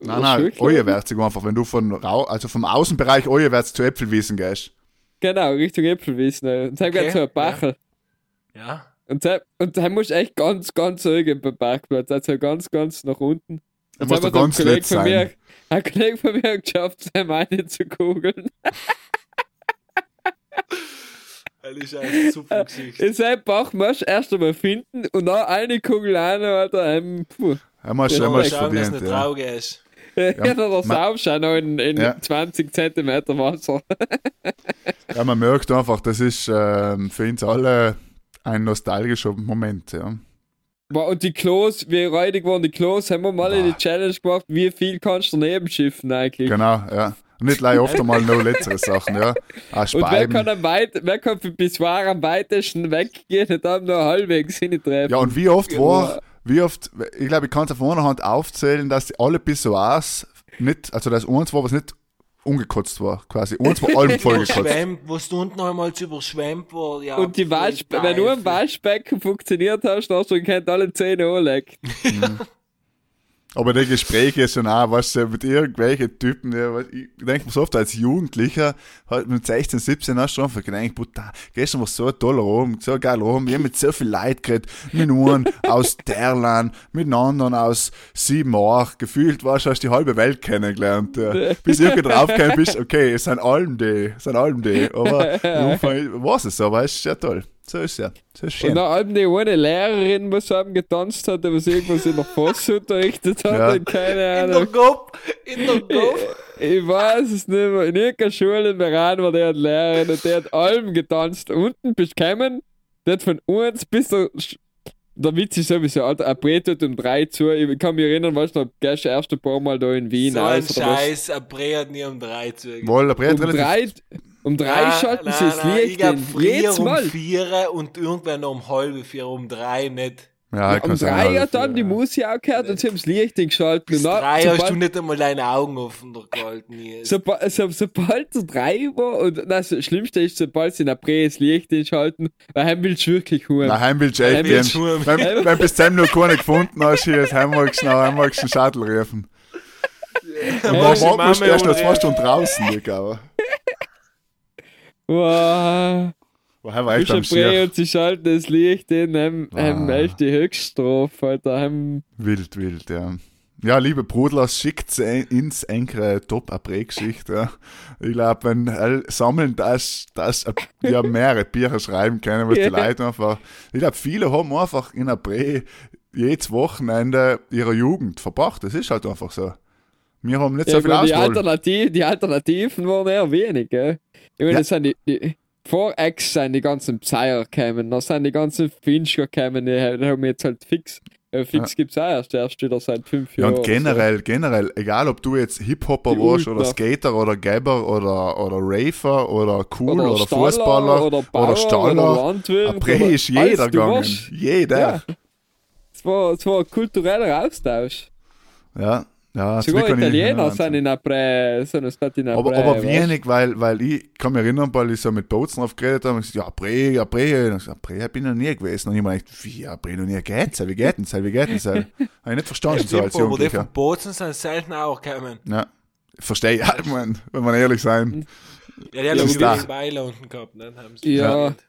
Nein, nein, euerwärts einfach, wenn du von, Rau also vom Außenbereich euerwärts zu Äpfelwiesen gehst. Genau, Richtung Äpfelwiesen. Und dann Okay, geht so ein Bachel. Ja. Und dann, und dann musst du echt ganz, ganz ruhig beim Parkplatz, also ganz, ganz nach unten. Und muss hat ganz ein Kollege nett von mir, sein. ein Kollege von mir hat geschafft, seine Meine zu kugeln. Das ist ein super Gesicht. In seinem Bauch musst du erst einmal finden und dann eine Kugel rein, Alter. Ähm, puh. Wir Ja, schon Mal schauen, dass verdient. nicht Ja. traurig ist. Ja, der ma- saufst auch noch in, in Ja. 20 Zentimeter Wasser. ja, man merkt einfach, das ist ähm, für uns alle ein nostalgischer Moment. Ja. Boah, Und die Klos, wie räudig waren die Klos, haben wir mal in die Boah. Challenge gemacht, wie viel kannst du daneben schiffen eigentlich. Genau, ja. Und nicht gleich oft einmal noch letztere Sachen, ja. Auch Und wer kann, am weit, wer kann für Biswar am weitesten weggehen und dann nur halbwegs hintreffen? Ja, und wie oft war, wie oft, ich glaube, ich kann es auf einer Hand aufzählen, dass alle Pissoirs nicht, also das eins war, was nicht umgekotzt war, quasi. Eins war allem vollgekotzt. Überschwemmt, was du unten einmal überschwemmt war. Ja, Und die Wasch, wenn du ein Waschbecken funktioniert hast, dann hast du kennt alle Zähne anlegen. Aber die Gespräche sind auch, weißt du, mit irgendwelchen Typen, ja, ich denke mir so oft als Jugendlicher, halt mit 16, 17 hast du einfach gedacht, Butter, gestern war so toller Abend, so geiler Abend, wir haben mit so viel Leid geredet, mit einem aus Derlan, mit einem anderen aus Siebenach, gefühlt, weißt du, hast die halbe Welt kennengelernt, ja. bis du irgendwie draufgekommen bist, okay, es sind allem die, es sind allem die, aber im Umfang war es so, weißt du, sehr toll. So ist ja, so ist Und dann haben die eine Lehrerin, was haben getanzt hat, was irgendwas in der Foss unterrichtet hat, Ja. und keine In der Ahnung. Gop, in der Gop. Ich weiß es nicht mehr. In irgendeiner Schule in Meran war der eine Lehrerin und der hat allem getanzt. Unten bist du gekommen, der hat von uns bis der. Der Witz ist sowieso, Alter, ein Brett tut um drei zu. Ich kann mich erinnern, weißt du, das erste paar Mal da in Wien So ein aus oder was? Scheiß, ein Brei hat nie um drei zu. Wohl, der Brett Um relativ, drei, um drei schalten sie das Ich Licht glaub, in. früher um vier und irgendwann noch um halb vier, um drei nicht. Ja, um kann sein, drei ja, hat dann die ja. Musik auch gehört und sie haben das Licht eingeschaltet. Bis Und drei hast du sobald- nicht einmal deine Augen offen gehalten. hier. Soba so, sobald der drei war, und das Schlimmste ist, sobald sie in der Prä das Licht einschalten, weil heim willst du wirklich holen. Nein, heim willst du echt heim. Wenn, wenn bis zum noch keine gefunden hast, hier, das heim magst du noch, heim magst du einen Shuttle rufen. Dann Aber machst du morgen musst du noch zwei. Stunden draußen liegen, aber. Wow. Woher am Prä Schier? und sie schalten das Licht in, haben, Ah. haben echt die Höchststrafe, Alter. Haben, Wild, wild, ja. Ja, liebe Brudlers, schickt ins engere top eine geschichte ja. Ich glaube, wenn all sammeln, das, das ja mehrere Bücher schreiben können, was die Ja. Leute einfach. Ich glaube, viele haben einfach in einer Prä jedes Wochenende ihrer Jugend verbracht. Das ist halt einfach so. Wir haben nicht so ja, viel aber die, Auswahl. Alternativ, die Alternativen waren eher wenig, gell? Ich meine, Ja. das sind die, die vor Ex sind die ganzen Pseier gekommen, dann sind die ganzen Fincher gekommen, die, haben jetzt halt fix. Äh, fix gibt's auch erst, erst wieder seit fünf Ja, Jahren. und generell, generell, egal ob du jetzt Hip-Hopper warst oder Skater oder Gabber oder, oder Rafer oder Cool oder, Staller Fußballer oder, Bauer, oder Staller, oder Landwirt. oder ist jeder gegangen. warst- Jeder. Ja. Es war, es war ein kultureller Austausch. Ja, ja, Sogar Italiener ja, sind in der Prä, sind es dort in der aber, Prä. aber wenig, weil, weil ich kann mich erinnern, weil ich so mit Bozen drauf geredet habe, und ich gesagt, ja, Prä, ja, Prä. Und ich gesagt, bin ich noch nie gewesen. Und ich meine, wie, ja, Prä noch nie, geht's, wie geht denn wie geht denn Habe ich nicht verstanden, so als Stimmt, aber die Jugendlicher. von Bozen sind selten auch gekommen. Ja, verstehe ich halt, man, wenn wir ehrlich sein. Ja, die haben Ja, Weiler unten gehabt. Ne? Haben sie Ja. gesagt.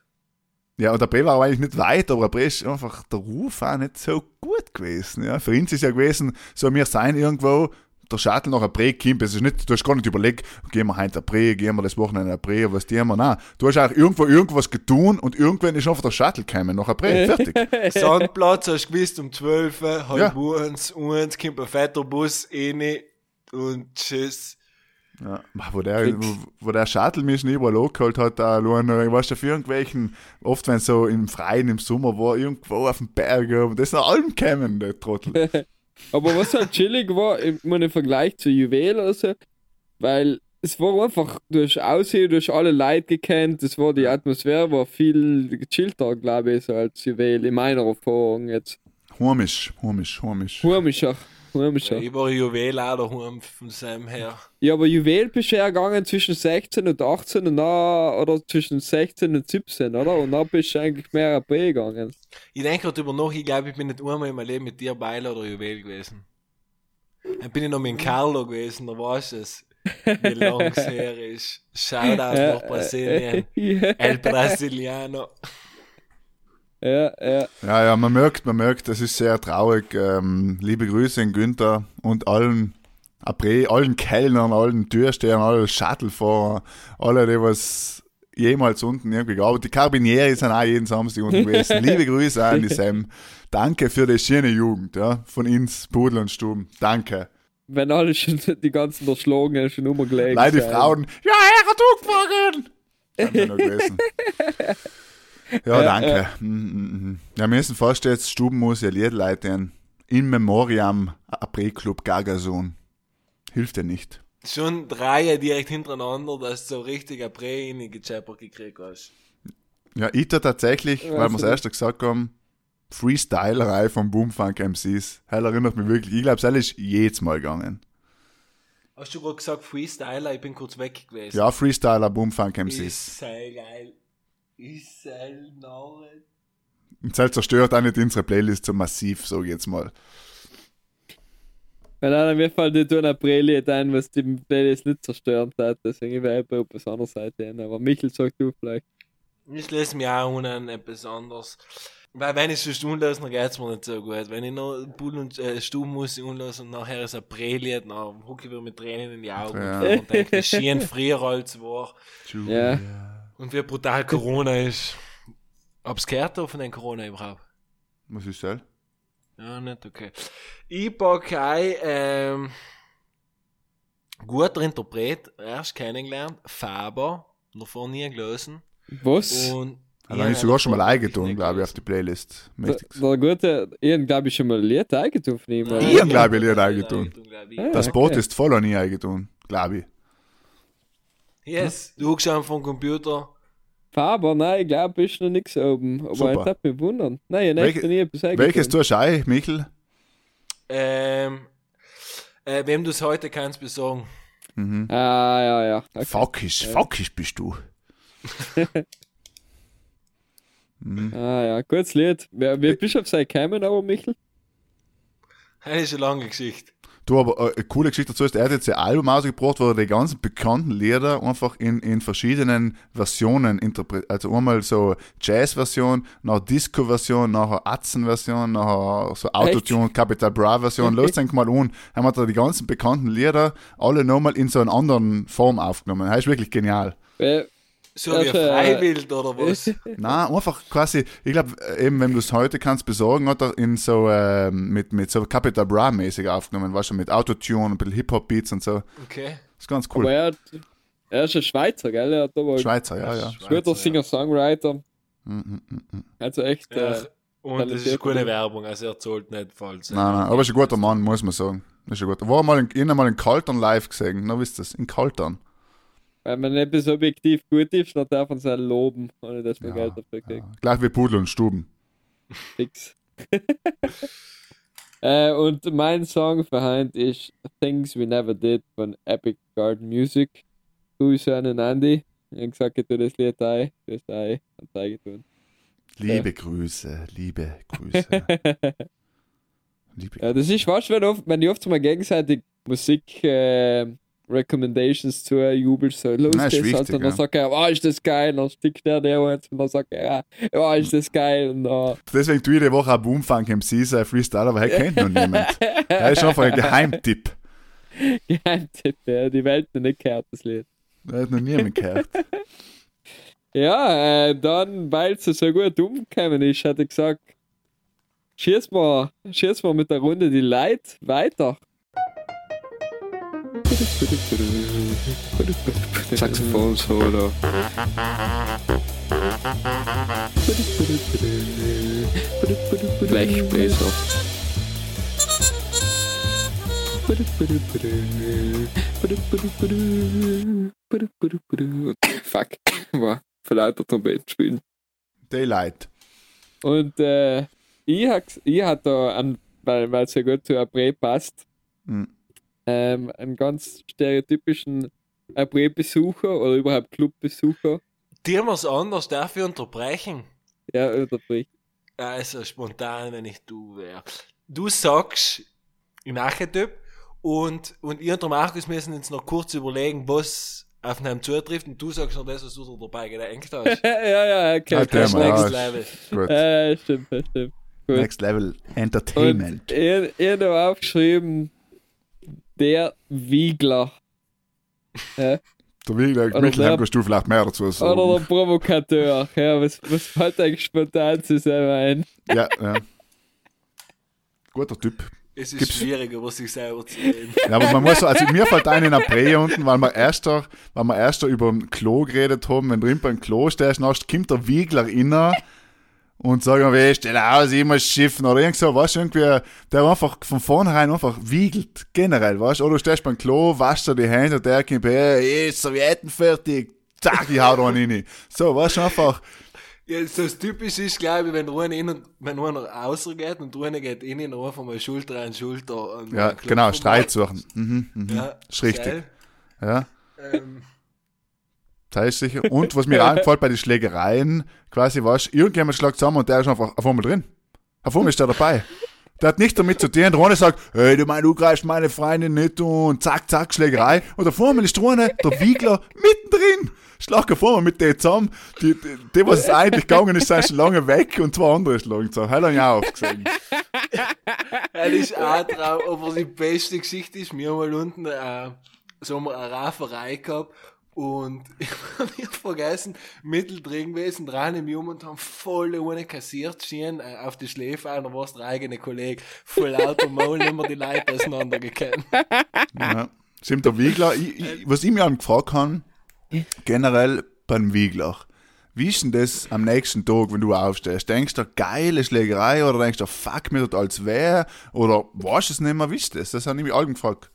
Ja, und der Bre war eigentlich nicht weit, aber der Bre ist einfach der Ruf auch nicht so gut gewesen. Ja. Für uns ist ja gewesen, so wir sein irgendwo, der Shuttle nach der Bre kommt, es ist nicht, du hast gar nicht überlegt, gehen wir heute der Bre, gehen wir das Wochenende der Bre, was tun wir, nein. Du hast auch irgendwo irgendwas getan und irgendwann ist einfach der Shuttle gekommen, nach der Bre, fertig. Sandplatz hast du gewusst um 12 Uhr, halb Ja. eins, eins, kommt ein fetter Bus rein, und tschüss. Ja, wo der, wo, wo der Shuttle mich nicht überall angeholt hat, da allein, weißt du, für irgendwelchen, oft wenn es so im Freien im Sommer war, irgendwo auf dem Berg, und das sind allem kämen, der Trottel. Aber was halt chillig war, ich meine, im Vergleich zu Juwel oder so, weil es war einfach, du hast aussehen, du hast alle Leute gekannt, es war die Atmosphäre war viel gechillter, glaube ich, so als Juwel, in meiner Erfahrung jetzt. Hormisch, hormisch, hormisch. Hormischer, Ich war Juwel auch daheim von seinem her. Ja, aber Juwel bist du ja gegangen zwischen 16 und 18 und dann, oder zwischen 16 und 17, oder? Und dann bist du eigentlich mehr AP gegangen. Ich denke gerade über nach, ich glaube, ich bin nicht einmal in meinem Leben mit dir Beiler oder Juwel gewesen. Dann bin ich noch mit dem Carlo gewesen, da weißt du es. Wie lang es her ist. Shoutout nach Brasilien. El Brasiliano. Ja, ja. Ja, ja, man merkt, man merkt, das ist sehr traurig. Ähm, liebe Grüße an Günther und allen Après, allen Kellnern, allen Türstehern, allen Shuttlefahrern, alle, die was jemals unten irgendwie gearbeitet. Die Carabinieri sind auch jeden Samstag unten gewesen. Liebe Grüße an die Sam. Danke für die schöne Jugend, ja, von uns, Pudel und Stuben. Danke. Wenn alle schon die ganzen erschlagen schon umgelegt Leider die. Frauen, ja, Herr Tugwagen! Ja, danke. Mm, mm, mm. Ja, wir müssen fast jetzt Stuben muss ja Lied leiten. In Memoriam Après Club Gagason. Hilft ja nicht. Schon drei direkt hintereinander, dass du so richtig Prä in die Gechappert gekriegt hast. Ja, ich da tatsächlich, Ja, weil wir es erst gesagt haben, Freestylerei von Boomfunk MCs. Hell erinnert mich wirklich. Ich glaube, es ist jedes Mal gegangen. Hast du gerade gesagt Freestyler? Ich bin kurz weg gewesen. Ja, Freestyler, Boomfunk MCs. Ist sehr geil. Ist sehr narren. Und das zerstört auch nicht unsere Playlist so massiv, sag ich jetzt mal. Wenn einer mir fällt nicht ein April ein, was die Playlist nicht zerstören hat, deswegen wäre ich bei etwas anderer Seite hin. Aber Michel sagt du vielleicht. Ich lese mir auch unten etwas anderes. Weil wenn ich sonst unlöse, dann geht's mir nicht so gut. Wenn ich noch Bull und äh, Stuben muss ich unlösen und nachher ist ein Prälied, dann hucke ich wieder mit Tränen in die Augen Ja. und denke, wie schön früher als war. Ja. Und wie brutal Corona ist. Hab's gehört von den Corona überhaupt? Was ist das? Ja, nicht okay. Ich packe ein, ähm, guter Interpret, erst kennengelernt, Faber, noch vorher nie gelesen. Was? Und Hat er nicht sogar schon mal eingetan, glaube ich, auf die Playlist. Mächtig. der gute, ich glaube ich schon mal Lied eingetan von ihm. Ich hab, glaub ich, Lied eingetan. ich. Ah. Das. Boot ist voll an nie eingetan, glaube ich. Yes, du guckst am vom Computer. Faber, nein, ich glaube, ist noch nichts oben. Aber Super. ich darf mich wundern. Nein, ich Welche- nie etwas. Welches tust du ein, Michel? Ähm, äh, wem du es heute kannst besorgen. Mhm. Ah, ja, ja. Okay. Fuckisch, fuckisch bist du. mhm. Ah, ja, gutes Lied. Wer, wer bist du auf sein gekommen, aber Michel? Das ist eine lange Geschichte. Du, aber äh, eine coole Geschichte dazu ist, er hat jetzt ein Album ausgebracht, wo er die ganzen bekannten Lieder einfach in, in verschiedenen Versionen interpretiert. Also einmal so Jazz-Version, nachher Disco-Version, nachher Atzen-Version, nachher so Autotune, Capital Bra-Version. Los, denk mal an. Er hat da die ganzen bekannten Lieder alle nochmal in so einer anderen Form aufgenommen. Das ist wirklich genial. Wer, So wie ein äh, Freiwild oder was? Na, einfach quasi, ich glaube, eben, wenn du es heute kannst besorgen, hat er in so, ähm, mit, mit so Capital Bra mäßig aufgenommen, weißt du, mit Autotune, ein bisschen Hip-Hop-Beats und so. Okay. ist ganz aber cool. er, hat, er ist ein Schweizer, gell? Er hat aber Schweizer, ja, ja. Schweizer, guter ja. Singer-Songwriter. Mm. Also echt. Ja, Äh, und das ist gute Werbung, also er zahlt nicht falsch. Nein, nein, aber ist ein guter Mann, muss man sagen. Ist ein guter. War mal in, ihn einmal in Kaltern live gesehen, na wisst ihr in Kaltern. Wenn man etwas objektiv gut ist, dann darf man es loben, ohne dass man Ja, Geld dafür kriegt. Ja. Gleich wie Pudel und Stuben. Fix. äh, und mein Song für heute ist Things We Never Did von Epic Garden Music. Grüße an den Andy. Ich hab gesagt, ich tu das Lied ein. Du hast ein und tun. Liebe Grüße, liebe Grüße. liebe Ja, das ist fast, wenn, oft, wenn ich oft mal gegenseitig Musik äh, Recommendations zu jubelst, so los Nein, geht's, wichtig, Alter. Und dann ja. sagt er, oh, ist das geil, dann stickt der der jetzt und dann sagt er, ja, oh, ist das geil und dann, Deswegen tue ich die Woche auch Boomfunk MC sein Freestyle, aber er kennt noch niemand. Er ist einfach ein Geheimtipp. Geheimtipp, ja, die Welt noch nicht gehört, das Lied. Er hat noch niemand gehört. Ja, äh, dann, weil es so gut umgekommen ist, hat er gesagt, schieß mal, schieß mal mit der Runde die Leute weiter. Saxophon Solo. Blechbläser. Fuck, war für lauter Trompeten spielen. Daylight. Und äh, ich hab, ich hab da, weil es ja gut zu April passt, Mhm. Ähm, einen ganz stereotypischen April-Besucher oder überhaupt Clubbesucher. Dir was anders, darf ich unterbrechen? Ja, unterbricht. Also spontan, wenn ich du wäre. Du sagst im Archetyp und, und ich und der Markus müssen uns noch kurz überlegen, was auf einem zutrifft und du sagst noch das, was du da dabei gedenkt hast. ja, ja, okay. Ah, okay. Das next level. Gut. Äh, stimmt, stimmt. Gut. Next Level Und Entertainment. ich, ich habe aufgeschrieben, der Wiegler. Ja. Der Wiegler, Oder Mittelheim der- kannst du vielleicht mehr dazu Oder sagen. der Provokateur. Ja, was, was fällt eigentlich spontan zu sein ein? Ja, ja. Guter Typ. Es ist Gibt's- schwierig, über sich selber zu reden. Ja, aber man muss so, also mir fällt ein in der Prä unten, weil wir erst, da- weil wir erst da über ein Klo geredet haben, wenn drin beim Klo stehst, dann kommt der Wiegler inner und sagt, weh, stell aus, ich muss schiffen oder irgend so, weißt du, irgendwie, der einfach von vornherein einfach wiegelt, generell, weißt du, oder du stehst beim Klo, waschst dir die Hände und der kommt, hey, ist Servietten fertig, zack, ich hau da einen rein. So, weißt du, einfach, Ja, so das Typisch ist, glaube ich, wenn der eine in und, wenn einer rausgeht und der eine geht in und einfach mal Schulter an Schulter. Und ja, dann genau, Streit suchen. Mhm, mhm. Ja, ist richtig. geil. Ja. Ähm, Ist sicher. Und was mir auch gefällt bei den Schlägereien, quasi, du, irgendjemand schlägt zusammen und der ist einfach auf einmal drin. Auf einmal ist der dabei. Der hat nichts damit zu tun. Eine sagt, hey, du meinst, du greifst meine Freundin nicht und zack, zack, Schlägerei. Und auf einmal ist eine, der Wiegler, mittendrin. Schlag auf einmal mit denen zusammen. Die, die, die was es eigentlich gegangen ist, sind schon lange weg und zwei andere schlagen zusammen. Hell habe ich auch aufgesehen. Das ist auch Traum, aber die beste Geschichte ist, haben mal unten äh, so haben wir eine Rafferei gehabt und ich hab nicht vergessen, mittendrin gewesen, dran im Jungen und haben voll ohne kassiert, schien äh, auf die Schläfe ein, da war es der eigene Kollege, voll lauter Maul, immer die Leute auseinandergekannt. Ja. Stimmt, der Wiegler, ich, ich, was ich mir an gefragt habe, generell beim Wiegler, wie ist denn das am nächsten Tag, wenn du aufstehst? Denkst du, geile Schlägerei oder denkst du, fuck, mir das als wer? Oder weißt du es nicht mehr, wie ist das? Das habe ich mich allen gefragt.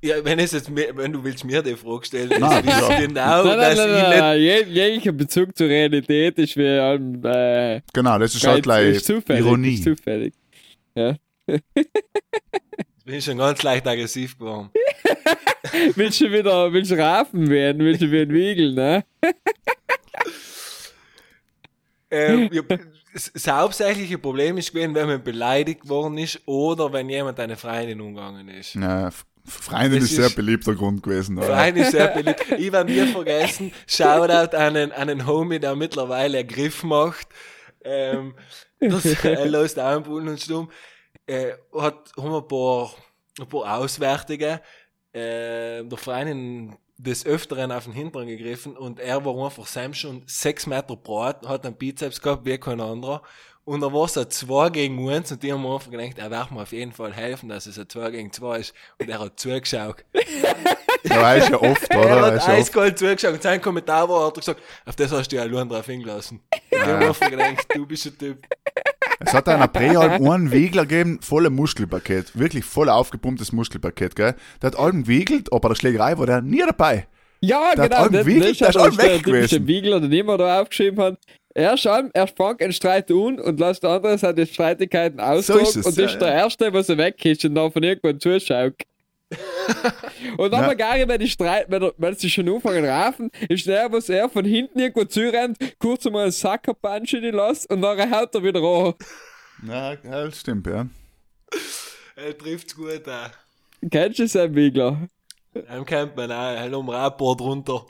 Ja, wenn es jetzt, mir- wenn du willst mir die Frage stellen, Nein, ist es ja. genau, nein, nein, dass nein, ich nein, nicht nein. Je, jeglicher Bezug zur Realität ist wie ähm, äh, Genau, das ist halt gleich ist zufällig. Ironie. Ist zufällig. Ja. bin schon ganz leicht aggressiv geworden. Willst du wieder, willst du Rafen werden? Willst du wie ein Wiegel, ne? Ähm, ja, das das hauptsächliche Problem ist gewesen, wenn man beleidigt worden ist oder wenn jemand eine Freundin umgegangen ist. Ja, F- Freundin Das ist sehr ist- beliebter Grund gewesen. Oder? Freundin ist sehr beliebt. Ich werde nie vergessen, Shoutout an einen, an einen Homie, der mittlerweile einen Griff macht. Ähm, das, er lässt Armbullen und stumm. Äh, hat, haben wir ein paar, ein paar Auswärtige, äh, der Freundin des Öfteren auf den Hintern gegriffen und er war einfach selbst schon sechs Meter breit, hat einen Bizeps gehabt wie kein anderer. Und da war es ein 2 gegen 1 und die haben einfach gedacht, er wird mir auf jeden Fall helfen, dass es ein 2 gegen 2 ist. Und er hat zugeschaut. Ja, weiß ja oft, Er oder? hat ja oft. eiskalt zugeschaut und sein Kommentar war, hat er gesagt, auf das hast du ja allein drauf hingelassen. Ich hab mir einfach gedacht, du bist ein Typ. Es hat einer Präalm einen Wiegler gegeben, volle Muskelpaket. Wirklich voll aufgepumptes Muskelpaket, gell? Der hat allem gewiegelt, aber der Schlägerei war der nie dabei. Ja, hat genau. Das, Wiegel, das der ist hat der weg gewesen. Wiegler, den immer da aufgeschrieben hat. Er schaut, er fängt einen Streit an und lässt der andere seine Streitigkeiten austragen ist es, und ja, ist ja. der Erste, was er weg ist und dann von irgendwann zuschaut. und dann Ja. gar nicht, wenn die Streit, wenn, er, wenn sie schon anfangen rafen, ist der, was er von hinten irgendwo zurennt, kurz einmal einen Sackerpunch in die lässt und dann haut er wieder an. Ja, ja das stimmt, ja. Er trifft's gut auch. Kennst du seinen Wiegler? Dann kennt man auch, halt um Rapport runter.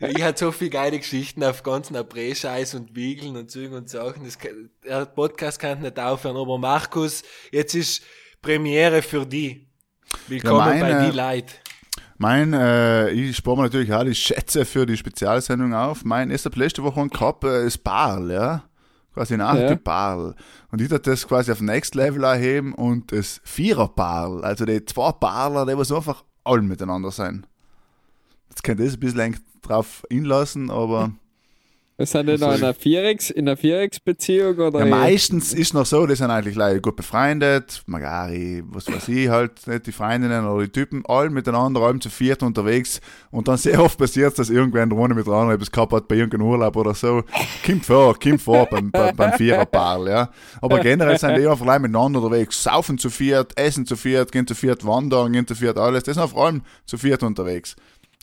ich hatte so viele geile Geschichten auf ganzen April-Scheiß und Wiegeln und Zügen und Sachen. Das, der Podcast kann nicht aufhören, aber Markus, jetzt ist Premiere für die. Willkommen Ja, meine- bei die Leute. Mein, äh, ich spare mir natürlich die Schätze für die Spezialsendung auf. Mein erster Playstation Woche gehabt äh, ist Barl, ja. Quasi ein Archetypal. Und ich würde das quasi auf Next Level erheben und das Viererpaar, also die zwei Paarler, die was einfach alle miteinander sein. Jetzt könnte ich ein bisschen drauf inlassen, aber. Wir sind in einer Vierex, in einer Vierex-Beziehung oder? Ja, meistens ist noch so, die sind eigentlich leider gut befreundet, Magari, was weiß ich, halt, nicht die Freundinnen oder die Typen, alle miteinander, alle zu viert unterwegs und dann sehr oft passiert dass irgendwer in der Runde mit der anderen etwas gehabt hat bei irgendeinem Urlaub oder so. Kommt vor, kommt vor beim, beim, beim Viererpaar, ja. Aber generell sind die einfach allein miteinander unterwegs, saufen zu viert, essen zu viert, gehen zu viert wandern, gehen zu viert alles, die sind vor allem zu viert unterwegs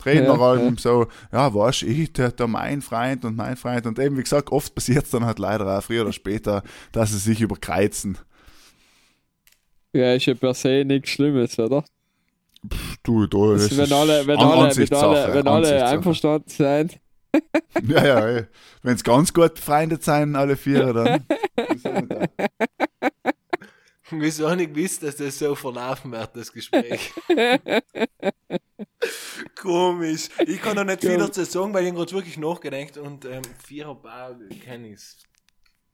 reden ja, allem ja. so, ja, weißt ich, der, der mein Freund und mein Freund. Und eben, wie gesagt, oft passiert es dann halt leider auch früher oder später, dass sie sich überkreuzen. Ja, ist ja per se nichts Schlimmes, oder? Pff, du, du, das wenn alle, wenn alle, wenn alle, wenn alle einverstanden sind. ja, ja, wenn es ganz gut befreundet sein, alle vier, dann. Wieso nicht gewusst, dass das so verlaufen wird, das Gespräch? Komisch. Ich kann noch nicht viel dazu sagen, weil ich gerade wirklich nachgedacht und ähm, vierer Ball kenne ich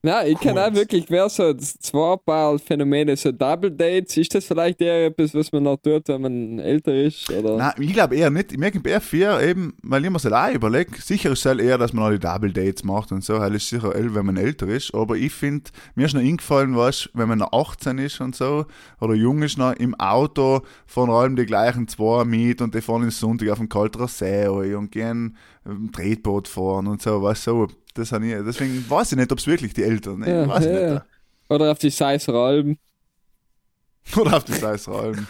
ja, ich kenne auch wirklich, wer so zwei Paar Phänomene, so Double Dates, ist das vielleicht eher etwas, was man noch tut, wenn man älter ist? Oder? Nein, ich glaube eher nicht. Ich merke eher vier, eben, weil ich mir so auch überlege, sicher ist es eher, dass man auch die Double Dates macht und so, weil ist sicher, wenn man älter ist, aber ich finde, mir ist noch eingefallen, was, wenn man noch 18 ist und so, oder jung ist noch, im Auto von allem die gleichen zwei mit und die fahren ins Sonntag auf dem Kalterer See und gehen ein Tretboot fahren und so, was so das habe ich, deswegen weiß ich nicht, ob es wirklich die Eltern ne? ja, weiß ja. nicht. Oder auf die Seisralben. Oder auf die Seisralben.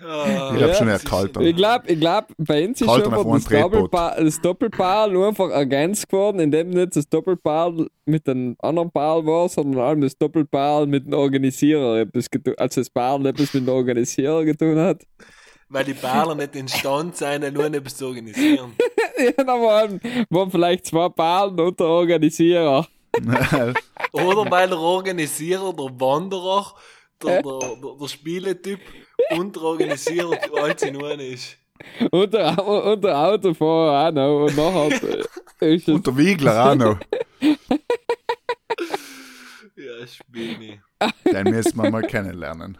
Oh, ich habe schon erkalt. Ich glaube, ich glaub, bei uns ist schon das Doppelpaar, das Doppelpaar nur einfach ergänzt geworden, indem nicht das Doppelpaar mit dem anderen Paar war, sondern allem das Doppelpaar mit dem Organisierer etwas also das Paar etwas mit dem Organisierer getan hat weil die Paare nicht in Stand sind, nur etwas zu organisieren. ja, da waren, waren vielleicht zwei und der Organisierer. Oder weil der Organisierer, der Wanderer, der, der, der, der Spieletyp und der Organisierer alles in einem ist. Und der, und der Autofahrer auch noch. Und nachher ist Und der Wiegler auch noch. ja, Spinni. Den müssen wir mal kennenlernen.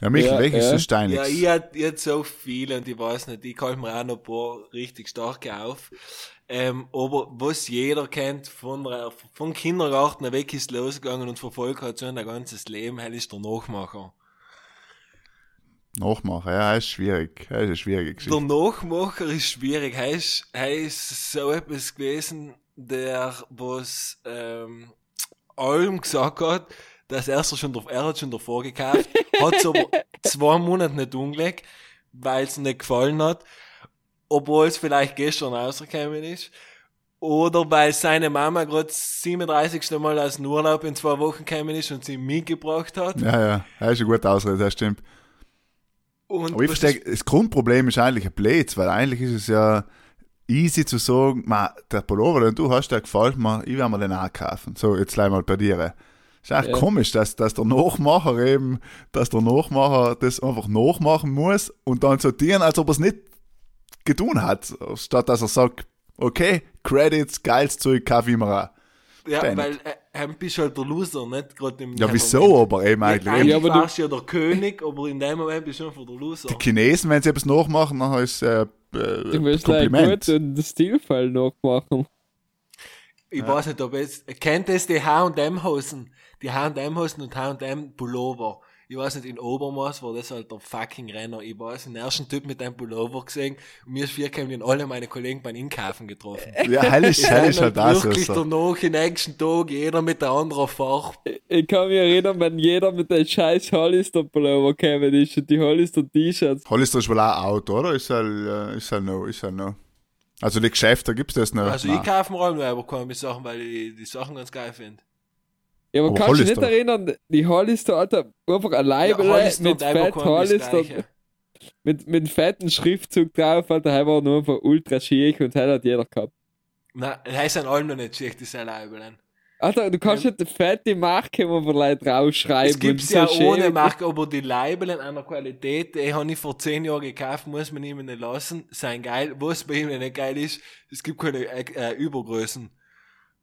Ja, Michael, ja, welches ja. ist dein Ja, ich hätte so viele und ich weiß nicht, ich kann mir auch noch ein paar richtig starke auf. Ähm, aber was jeder kennt, von, der, von Kindergarten weg ist losgegangen und verfolgt hat so ein ganzes Leben, er ist der Nachmacher. Nachmacher, ja, er ist schwierig. Er ist eine schwierige Geschichte. Der Nachmacher ist schwierig. Er ist, er ist so etwas gewesen, der was ähm, allem gesagt hat, dass er schon, er hat schon davor gekauft, hat es aber zwei Monate nicht umgelegt, weil es nicht gefallen hat, obwohl es vielleicht gestern rausgekommen ist. Oder weil seine Mama gerade 37. Mal aus dem Urlaub in zwei Wochen gekommen ist und sie mitgebracht hat. Ja, ja, das ist eine gute Ausrede, das stimmt. Und Aber ich verstehe, das Grundproblem ist eigentlich ein Blöd, weil eigentlich ist es ja easy zu sagen, der Pullover, den du hast, der gefällt mir, ich werde mir den auch kaufen. So, jetzt gleich mal bei dir. Ist echt ja. komisch, dass, dass der Nachmacher eben, dass der Nachmacher das einfach nachmachen muss und dann sortieren, als ob er es nicht getan hat, statt dass er sagt, okay, Credits, geiles Zeug, Kaffee mir Ja, Ständig. weil äh, bist halt der Loser, nicht gerade im Ja, wieso Moment. aber eben eigentlich? Ja, eigentlich ja, warst du ja der König, aber in dem Moment bist du einfach der Loser. Die Chinesen, wenn sie etwas nachmachen, dann ist äh, äh, Du willst Kompliment. Like gut den Stilfall nachmachen. Ich ja. weiß nicht, ob es, kennt es die H&M-Hosen? die H&M-Hosen und H&M-Pullover. Ich weiß nicht, in Obermaß war das halt der fucking Renner. Ich weiß, den ersten Typ mit einem Pullover gesehen und mir ist vier kämen alle meine Kollegen beim Inkaufen getroffen. Ja, hell ist halt das. Wirklich so. danach, im nächsten Tag, jeder mit der anderen Farbe. Ich kann mich erinnern, wenn jeder mit dem scheiß Hollister-Pullover gekommen ist und die Hollister-T-Shirts. Hollister ist wohl auch out, oder? Ist halt, ist halt noch, ist halt noch. Also die Geschäfte gibt's das noch. Also Nein. ich kaufe mir auch nur aber keine Sachen, weil ich die Sachen ganz geil finde. Ja, aber, aber kannst du dich nicht erinnern, die Hollister, Alter, einfach ein Leibel ja, mit fett Hollister, mit, mit fetten Schriftzug drauf, Alter, der war nur einfach ultra schick und das hat jeder gehabt. Nein, das heißt an allem noch nicht schick, das ist ein Leibel. Alter, du kannst nicht eine fette Marke über Leute rausschreiben. Es gibt ja so ohne schön- Marke, aber die Label in einer Qualität, die habe ich vor zehn Jahren gekauft, muss man ihm nicht lassen, sein geil. Was bei ihm nicht geil ist, es gibt keine äh, Übergrößen.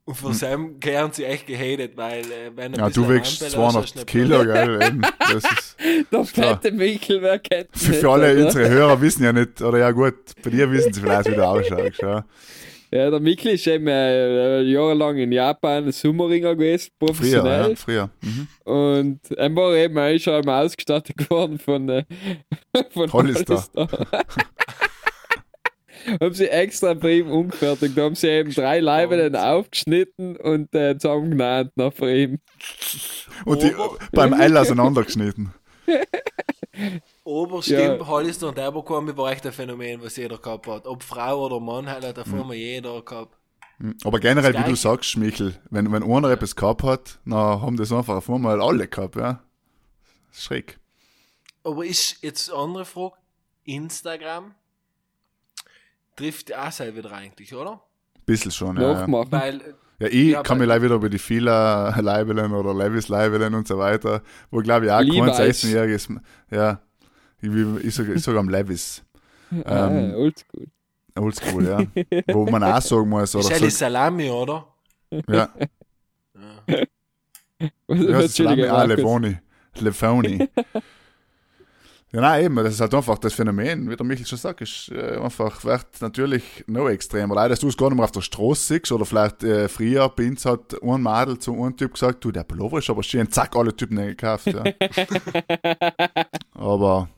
Und für Sam gehören sie echt gehatet, weil äh, wenn er Hm. Ja, du wächst Ampel hast, hast du 200 nicht Kilo, gell? Eben. Das ist, Der fette Michel, wer kennt für, nicht, für alle oder? unsere Hörer wissen ja nicht, oder ja gut, bei dir wissen sie vielleicht, wie du ausschaust. Ja. Ja, der Michel ist eben äh, jahrelang in Japan Summeringer gewesen, Früher, professionell. ja, früher. Mhm. Und er war eben ist schon einmal ausgestattet geworden von, äh, von Hollister. Hollister. haben sie extra bei ihm umgefertigt. Da haben sie eben drei Leibenden aufgeschnitten und äh, zusammengenäht noch für ihn. Und die beim L auseinandergeschnitten. Aber Ja. stimmt, Hollister und Abercrombie war echt ein Phänomen, was jeder gehabt hat. Ob Frau oder Mann, halt hat davor mal jeder gehabt. Aber generell, wie du sagst, Michel, wenn, wenn einer etwas gehabt hat, dann haben das einfach auf einmal alle gehabt, ja. Schräg. Aber ist jetzt eine andere Frage, Instagram trifft auch sein wieder eigentlich, oder? Bisschen schon, ja. ja. Weil, Ja, ich Ja, kann mich leider wieder über die Fila Leibelen oder Levis Leibelen und so weiter, wo glaube ich auch kein Levi's. 16-jähriges, ja, ich, ich sage ich sag am Levis, ah, ähm, oldschool. oldschool, ja, wo man auch sagen muss, oder ist ja Salami, oder? ja, Ja. Was- ja, was- Salami, ah. Levoni, Levoni. Ja, nein, eben, das ist halt einfach das Phänomen, wie der Michel schon sagt, ist äh, einfach, wird natürlich noch extremer. Leider, dass du es gar nicht mehr auf der Straße siehst, oder vielleicht äh, früher, bei uns hat ein Mädel zu einem Typ gesagt, du, der Pullover ist aber schön, zack, alle Typen gekauft, ja. aber,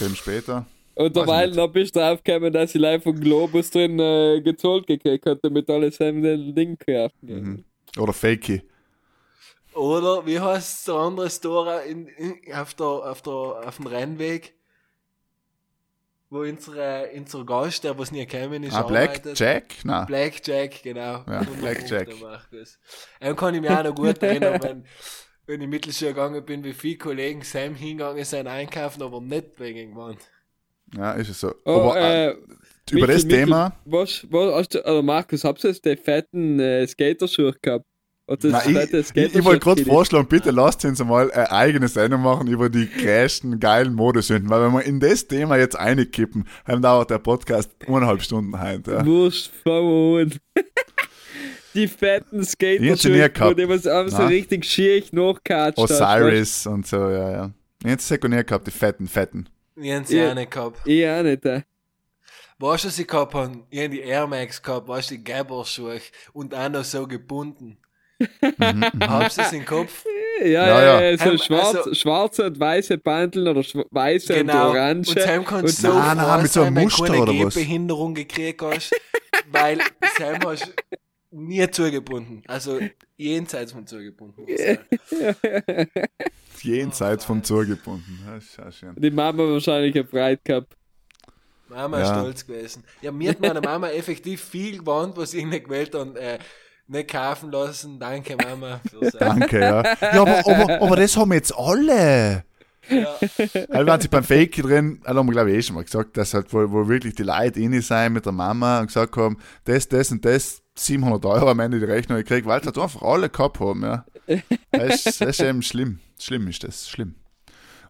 eben später. Und nicht. noch bist du draufgekommen, dass ich live vom Globus drin äh, gezahlt gekriegt hat, damit alles in den Ding kaufen. Mhm. Oder Fakey. Oder wie heißt der andere Store in, in, auf, der, auf, der, auf dem Rennweg? Wo unsere, unser Gast, der was nie gekommen ist, Ah, Black arbeitet. Jack? Nein. Blackjack, genau. Ja, Blackjack. Dann kann ich mich auch noch gut erinnern, wenn, wenn ich Mittelschule gegangen bin, wie viele Kollegen Sam hingegangen sind einkaufen, aber nicht wegen Gewand. Ja, ist es so. Oh, aber äh, äh, über Michel, das Michel, Thema, Was, was hast du, oder Markus, habt ihr jetzt die fetten äh, Skaterschuhe gehabt? Nein, ich, ich, ich wollte gerade vorschlagen, bitte lasst uns mal eine eigene Sendung machen über die größten geilen Modesünden, weil wenn wir in das Thema jetzt einkippen, dann dauert der Podcast eineinhalb Stunden heute. Ja. Wurst vom Die fetten Skaterschuhe, wo gehabt. die was einfach so richtig schier nachkatscht hat, weißt Osiris und so, ja, ja. Ich hätte sekundär gehabt, die fetten, fetten. Ich hätte sie auch nicht gehabt. Ich auch nicht. Äh. Weißt du, was ich gehabt habe? Ich habe die Air Max gehabt, weißt du, die Gabber-Schuhe und auch noch so gebunden. Habst du es im Kopf? Ja, Ja, ja, ja. so Ähm, schwarz, also- schwarze und weiße Bandeln oder weiße Genau. und orange. Und Sam kannst du Und- so Nein, nein, mit so einem Muster oder was? Gehbehinderung gekriegt hast, weil Sam hast nie zugebunden. Also jenseits von zugebunden. muss ich sagen. Jenseits vom Zur gebunden. Ja, ist auch schön. Die Mama wahrscheinlich Breit gehabt. Mama Ja. ist stolz gewesen. Ja, mir hat meine Mama effektiv viel gewarnt, was ich nicht gewählt und äh, nicht kaufen lassen. Danke, Mama. Danke, ja. Ja, aber, aber, aber das haben jetzt alle. ja. Also waren sie beim Fake drin, also haben wir glaube ich eh schon mal gesagt, dass halt, wo, wo wirklich die Leute inne sein mit der Mama und gesagt haben, das, das und das, 700 Euro am Ende die Rechnung gekriegt, weil es halt einfach alle gehabt haben, ja. Das ist, das ist eben schlimm. Schlimm ist das, schlimm.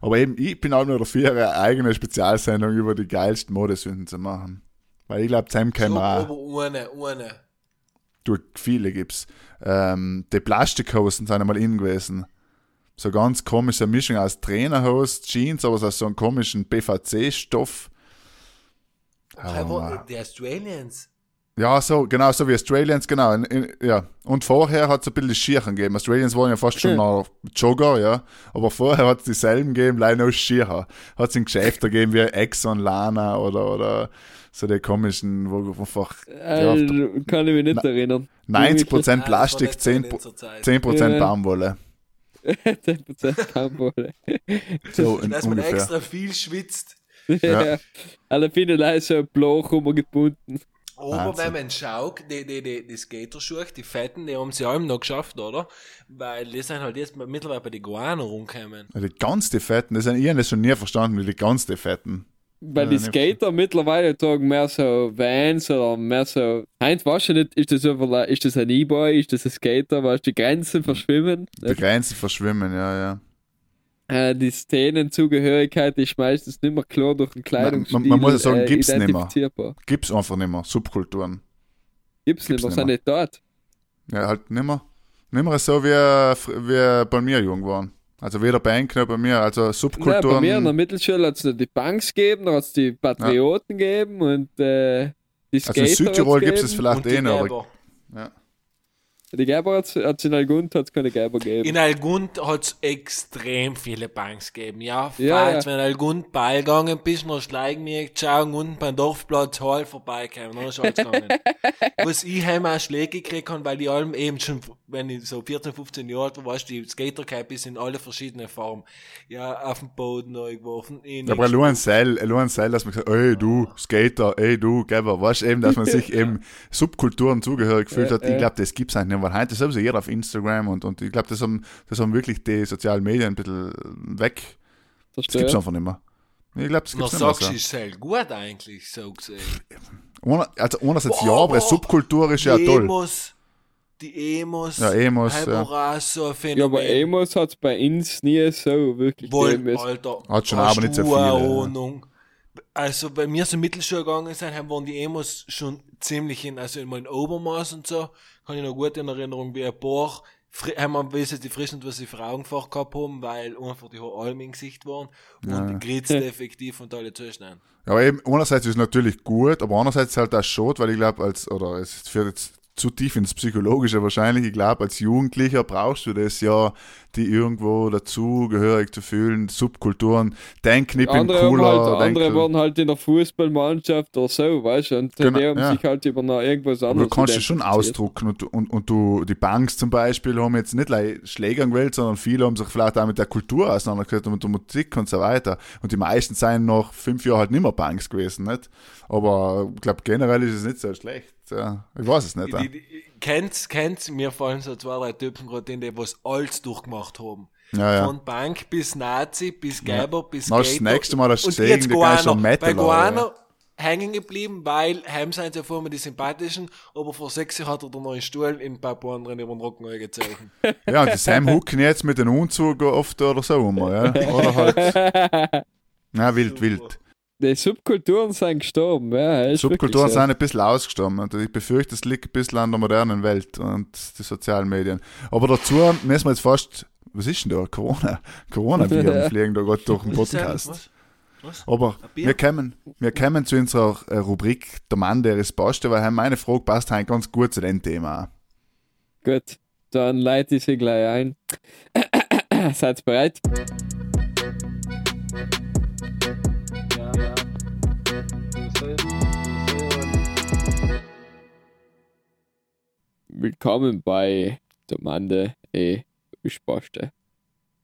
Aber eben, ich bin auch nur dafür, eine eigene Spezialsendung über die geilsten Modesünden zu machen. Weil ich glaube, Sam auch, aber ohne, ohne. du, viele gibt's. Ähm, die Plastikhosen sind einmal in gewesen. So ganz komische Mischung aus Trainerhose, Jeans, aber aus so einem komischen PVC-Stoff. Aber die Australians. Ja, so, genau, so wie Australians, genau. In, in, ja. Und vorher hat es ein bisschen Schirchen gegeben. Australians waren ja fast schon noch Jogger, ja. Aber vorher hat es dieselben gegeben, leider aus Schircher. Hat es in Geschäften gegeben wie Exxon, Lana oder, oder so die komischen, wo einfach ja, Äh, kann ich mich nicht erinnern. 90% Ah, Plastik, das war nicht 10%, drin zur Zeit. 10% Ja. Baumwolle. 10% Kampfwolle. So in, Dass man ungefähr. extra viel schwitzt. Ja. ja. Alle viele Leute so ein Bloch rumgebunden. Aber Wahnsinn. wenn man schaut, die, die, die, die Skaterschuhe, die fetten, die haben sie allem noch geschafft, oder? Weil die sind halt jetzt mittlerweile bei den Guano rumgekommen. Ja, Die ganz die Fetten, das sind ich das schon nie verstanden, wie die ganz die Fetten. Weil Ja, die nicht. Skater mittlerweile tragen mehr so Vans oder mehr so. Heinz, weißt du nicht, ist das, ist das ein E-Boy, ist das ein Skater, weißt du, die Grenzen verschwimmen. Die Grenzen verschwimmen, ja, ja. Äh, die Szenenzugehörigkeit ist meistens nicht mehr klar durch den Kleidungsstil. man muss ja sagen, äh, gibt's nicht mehr. identifizierbar. Gibt's einfach nicht mehr. Subkulturen. Gibt's nicht Gibt's mehr, nicht sind nicht dort. Ja, halt nicht mehr. Nicht mehr so wie, wie bei mir jung waren. Also weder bei Enk noch bei mir. Also Nein, bei Subkulturen. mir in der Mittelschule hat es noch die Punks gegeben, da hat es die Patrioten gegeben und äh, die also Skater. in Südtirol gibt es vielleicht eh noch. Ja. Die Gerber hat es in Algund hat's keine Gerber gegeben. In Algund hat es extrem viele Banks gegeben. Ja, Ja, falls ja. wenn Algund Ball gegangen bist, noch schleigen mir schauen unten beim Dorfplatz Hall vorbeikommen. Dann ist alles gegangen. Was ich heim auch Schläge gekriegt habe, weil die allem eben schon, wenn ich so 14, 15 Jahre alt war, weißt du, die Skatercap ist in alle verschiedenen Formen. Ja, auf den Boden neu geworfen. in Ja, aber nur ein Seil, nur ein Seil, dass man sagt, ey du, Skater, ey du, Geber, weißt du eben, dass man sich eben Subkulturen zugehörig fühlt Ja, hat. Ich glaube, das gibt's eigentlich nicht, weil heute ist sowieso jeder auf Instagram und, und ich glaube, das haben, das haben wirklich die sozialen Medien ein bisschen weg. Das Verstehe. gibt's einfach nicht mehr. Ich glaube, das gibt's nicht mehr sagst du, ist sehr gut eigentlich, so gesehen. Ohne- Also einerseits ja, aber. Subkultur ist ja toll. Emos, die Emos, Ja, Emos, ja. so ein Phänomen. Ja, aber Emos hat es bei uns nie so wirklich Wohl, gegeben. Alter. Hat schon aber nicht so viele, eine ja. Ahnung? Also bei mir so Mittelschule gegangen sind, haben waren die Emos schon ziemlich in, also in meinem Obermaß und so, kann ich noch gut in Erinnerung, wie ein paar haben wir wissen, die frischen, was sie Frauenfach gehabt haben, weil einfach die allem im Gesicht waren und gritzt effektiv und alle zuschneiden. Ja, aber eben, einerseits ist es natürlich gut, aber andererseits ist halt auch schade, weil ich glaube, als, oder es führt jetzt zu tief ins Psychologische wahrscheinlich, ich glaube, als Jugendlicher brauchst du das ja, die irgendwo dazugehörig zu fühlen, Subkulturen, denken, ich bin andere cooler, halt, andere waren halt in der Fußballmannschaft oder so, weißt du, und Genau, die haben ja. sich halt über noch irgendwas anderes du kannst es schon ausdrucken und, du- und, und du, die Banks zum Beispiel haben jetzt nicht gleich Schläger gewählt, sondern viele haben sich vielleicht auch mit der Kultur auseinandergesetzt und mit der Musik und so weiter. Und die meisten seien nach fünf Jahren halt nicht mehr Banks gewesen, nicht? Aber ich glaube, generell ist es nicht so schlecht. Ja, ich weiß es nicht. ja. Die, die, kennt's, kennt's, mir fallen so zwei, drei Typen gerade in, die was alles durchgemacht haben. Ja, ja. Von Bank bis Nazi, bis Geiber, bis Na, das nächste Mal hast du gesehen, die schon Guano. Metal Bei an, Guano hängen geblieben, weil heim sind ja vorher die sympathischen, aber vor sechs Jahren hat er den neuen Stuhl in ein paar anderen über den Rücken gezogen. Ja, und die Sam hucken jetzt mit dem Umzug oft oder so um, ja. Oder halt. Na, wild, wild. Die Subkulturen sind gestorben, ja. ist Subkulturen sind ein bisschen ausgestorben und ich befürchte, es liegt ein bisschen an der modernen Welt und die sozialen Medien. Aber dazu müssen wir jetzt fast, was ist denn da? Corona? Corona-Viren fliegen da gerade durch den ist? Podcast. Was? Was? Aber wir kommen, wir kommen zu unserer äh, Rubrik Der Mann, der es passte, weil meine Frage passt heute ganz gut zu dem Thema. Gut, dann leite ich sie gleich ein. Seid ihr bereit? Willkommen bei der Mande e Uspaste.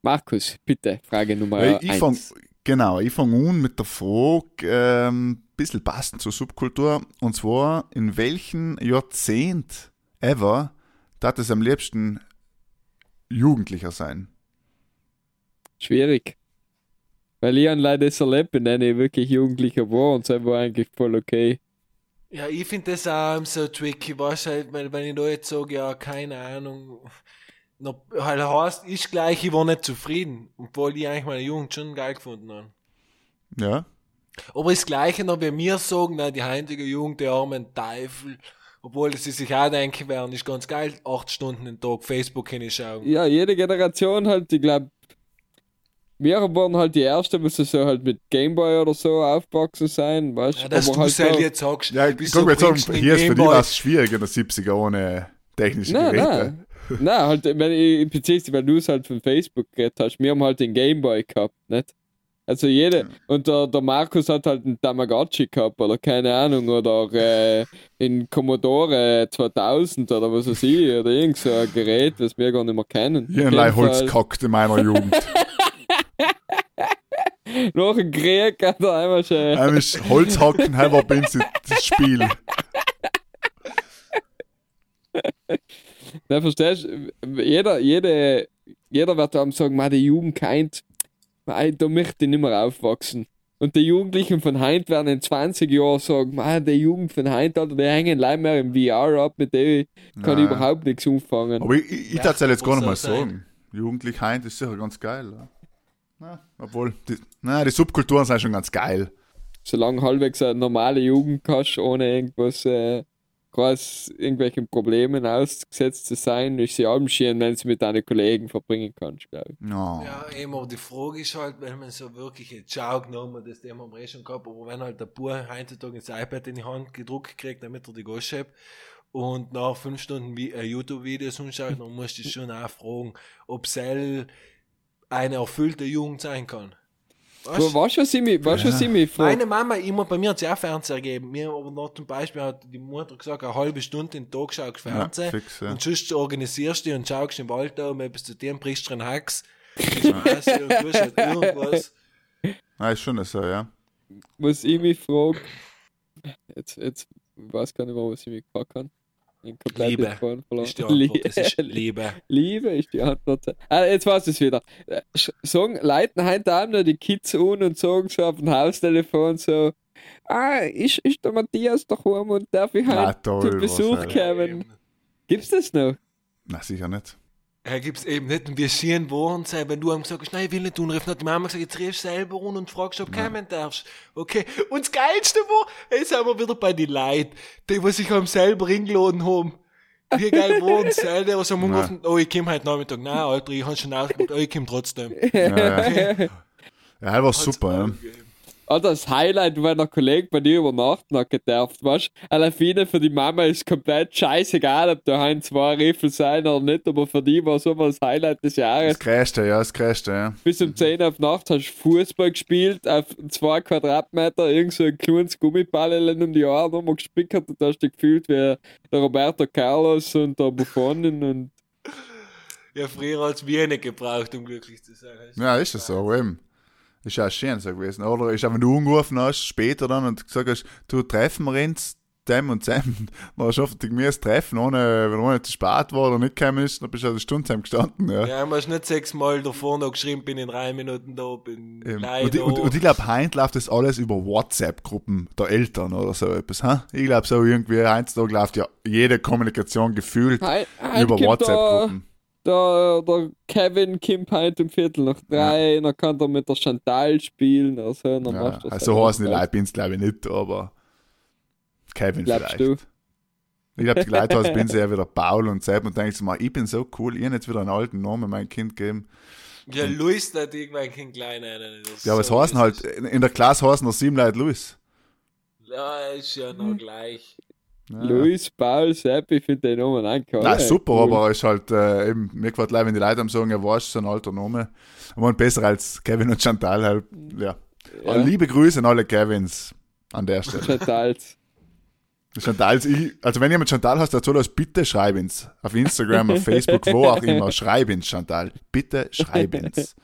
Markus, bitte, Frage Nummer Weil ich 1. fang, genau, ich fange an mit der Frage, ähm, ein bisschen passend zur Subkultur, und zwar, in welchem Jahrzehnt ever darf es am liebsten Jugendlicher sein? Schwierig. Weil ich an leider das erlebt bin, wenn ich wirklich Jugendlicher war und es war eigentlich voll okay. Ja, ich finde das auch so tricky, weißt halt, wenn, wenn ich da jetzt sage, ja, keine Ahnung, noch, halt heißt, ich gleich, ich war nicht zufrieden, obwohl ich eigentlich meine Jugend schon geil gefunden habe. Ja? Aber das Gleiche noch, wie wir sagen, na, die heutige Jugend, die armen Teufel, obwohl sie sich auch denken werden, ist ganz geil, acht Stunden am Tag Facebook hinschauen. Ja, jede Generation halt, ich glaube, wir waren halt die Erste, was so halt mit Gameboy oder so aufgewachsen sein, weißt Ja, dass du halt selber auch- jetzt sagst, Ja, ich so jetzt sagen, den hier ist für dich Gameboy. was schwierig in der 70er ohne technische Nein, Geräte. nein. Nein, halt, wenn ich beziehungsweise, weil du es halt von Facebook geredet hast, wir haben halt den Gameboy gehabt, nicht? Also jede, und der, der Markus hat halt einen Tamagotchi gehabt, oder keine Ahnung, oder äh, in Commodore 2000 oder was weiß ich, oder irgend so ein Gerät, das wir gar nicht mehr kennen. Hier ein Auf jeden Holz Fall, gekackt in meiner Jugend. Nach dem Krieg hat er einmal schon. Einmal Holzhacken, halber bin das Spiel. Na, verstehst du? Jeder, jede, jeder wird dann sagen, "Ma, die Jugend kennt, Mei, da möchte ich nicht mehr aufwachsen. Und die Jugendlichen von Heint werden in 20 Jahren sagen, man, die Jugend von Heint, Alter, die hängen leider mehr im VR ab, mit denen kann ich Nein. überhaupt nichts anfangen. Aber ich, ich, ich Ja, jetzt gar nicht mal sagen. Jugendlich Heint ist sicher ganz geil. Ja. Na, obwohl, die, na, die Subkulturen sind schon ganz geil. Solange halbwegs eine normale Jugend hast, ohne irgendwas, äh, groß irgendwelchen Problemen ausgesetzt zu sein, ist sie allem schön, wenn sie mit deinen Kollegen verbringen kannst, glaube ich. Ja. Ja, eben, aber die Frage ist halt, wenn man so wirklich jetzt Schau genommen, das Thema haben wir eh schon gehabt, aber wenn halt der Bub heutzutage das iPad in die Hand gedruckt kriegt, damit er die Gosch hat und nach fünf Stunden wie äh, YouTube-Videos anschaut, dann musst du dich schon auch fragen, ob Cell eine erfüllte Jugend sein kann. Aber weißt du, was ich mich, weißt, du, was ich mich frage? Meine Mama, immer bei mir hat sie auch Fernseher gegeben. Mir aber noch zum Beispiel hat die Mutter gesagt, eine halbe Stunde in den Tag schaust du Ja, Fernsehen. fix, ja. Und sonst organisierst du dich und schaust im Wald da, um etwas zu dir, brichst du Essen und tust halt irgendwas. Ja, ist schon so, ja. was ich mich frage, jetzt, jetzt ich weiß gar nicht mehr, was ich mich gefragt habe. Liebe. Ist die Antwort, das ist Liebe. Liebe ist die Antwort. Ah, jetzt weiß ich es wieder. Äh, Sagen, leiten heute Abend noch die Kids an und sagen so auf dem Haustelefon so, ah, ist, ist der Matthias daheim und darf ich Na, heute toll, zum Besuch kommen? Gibt's das noch? Na, sicher nicht. Er gibt's eben nicht und wir waren sein, wenn du ihm gesagt hast, nein, ich will nicht tun, rief hat die Mama gesagt, jetzt rufst du selber an und fragst, ob du kommen darfst. Okay. Und das Geilste war, jetzt sind wir wieder bei den Leuten, die, die sich am selber eingeladen haben. Wie geil waren's, ey, die, was haben angerufen, oh, ich komm heute Nachmittag. Nein, Alter, ich hab schon ausgemacht, oh, ich komm trotzdem. Ja, ja. ja das war super, ja. Ah, das Highlight, wenn ein Kollege bei dir übernachten hat gedarft, weißt du? Alleine für die Mama ist komplett scheißegal, ob da ein zwei Riffel sein oder nicht, aber für die war so das Highlight des Jahres. Das Größte, ja, das Größte, ja. Bis um 10 auf Nacht hast du Fußball gespielt, auf zwei Quadratmeter, irgend so ein kleines Gummiball um die Ohren nochmal gespickert und hast dich gefühlt wie der Roberto Carlos und der Buffonin und Ja, früher hat's Bier nicht gebraucht, um glücklich zu sein. Ja, ist das so, eben. Ist ja auch schön so gewesen. Oder ist auch, wenn du angerufen hast, später dann und gesagt hast, du treffen wir uns, dem und dem, dann hast du oft das Treffen, ohne, wenn ohne zu spät war oder nicht gekommen ist, dann bist du eine Stunde zusammen gestanden, ja. Ja, du hast nicht sechsmal davor noch geschrieben, bin in drei Minuten da, bin Eben. gleich Und, da. und, und ich glaube, heint läuft das alles über WhatsApp-Gruppen der Eltern oder so etwas. Ha? Ich glaube, so irgendwie heutzutage läuft ja jede Kommunikation gefühlt heute über WhatsApp-Gruppen. Der, der Kevin kommt heute um Viertel nach drei, dann kann er mit der Chantal spielen oder so. Dann Ja, machst du das also halt heißen die. Leute, bin's glaube ich nicht, aber Kevin Glaubst vielleicht. du? Ich glaube, die Leute heißen, bin sie ja wieder Paul und Sepp und denkst du mal, ich bin so cool, ich hab jetzt wieder einen alten Namen meinem Kind gegeben. Ja, Luis, da hat irgendwann kein kleiner. Ja, aber es so heißen ist halt, in in der Klasse heißen noch sieben Leute Luis. Ja, ist ja noch gleich. Ja. Luis, Paul, Sepp, ich finde den Namen eigentlich Nein, super, cool. aber ist halt, äh, eben, mir gefällt leid, wenn die Leute am sagen, ja, weißt so ein alter Name. Aber besser als Kevin und Chantal halt, ja. Ja. Liebe Grüße an alle Kevins an der Stelle. Chantals. Chantals, ich, also wenn jemand Chantal hast, dazu das bitte schreib ins. Auf Instagram, auf Facebook, wo auch immer, schreib ins Chantal. Bitte schreib ins.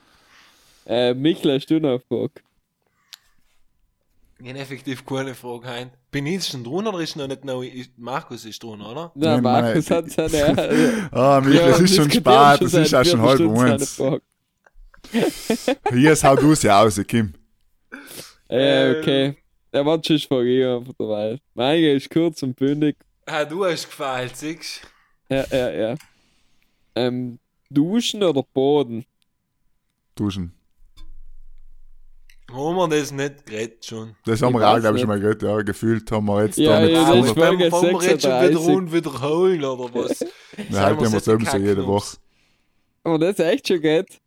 Äh, Michel, hast du noch eine Frage? Ich habe effektiv keine Frage hein. Bin ich schon drin oder ist noch nicht noch? ist- Markus ist drin, oder? Nein, Nein, Markus hat seine. Ah, Michael, Ja, es ist schon spät, es ist auch schon halb eins. Hier, hau du sie aus, Kim. Äh, okay. Er war schon vor ihr einfach dabei. Meine ist kurz und bündig. Ah, du hast gefallen, siehst Ja, ja, ja. Ähm, Duschen oder Boden? Duschen. Haben wir das nicht geredet schon? Das haben Ich wir auch, glaube ich, schon nicht. mal gehört. Ja, gefühlt haben wir jetzt Ja, da mit ja, ist 100 Folge wollen wir jetzt schon wieder 36. rund wiederholen, oder was? Nein, heute haben wir es eben so jede. Woche. Aber das ist echt schon geht.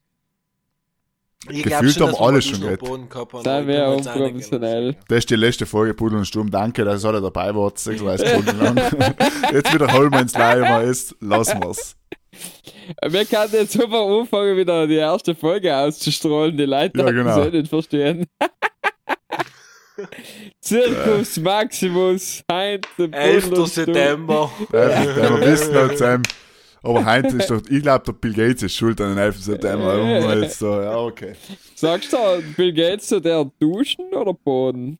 Ich Gefühlt schon, haben dass alle wir schon gehabt jetzt einig, unprofessionell. Das ist die letzte Folge Pudel und Sturm. Danke, dass ihr alle dabei wart. 36 Stunden lang. Jetzt wiederholen wir ins Leimer. Jetzt lassen wir es. Wir können jetzt super anfangen, wieder die erste Folge auszustrahlen. Die Leute Ja, genau. es eh nicht verstehen. Zirkus Maximus, Heint, 11. September. Einfach, wir wissen noch zusammen. Aber heute ist doch, ich glaube, der Bill Gates ist schuld an den 11. September. So, ja, okay. Sagst du, Bill Gates, so der Duschen oder Boden?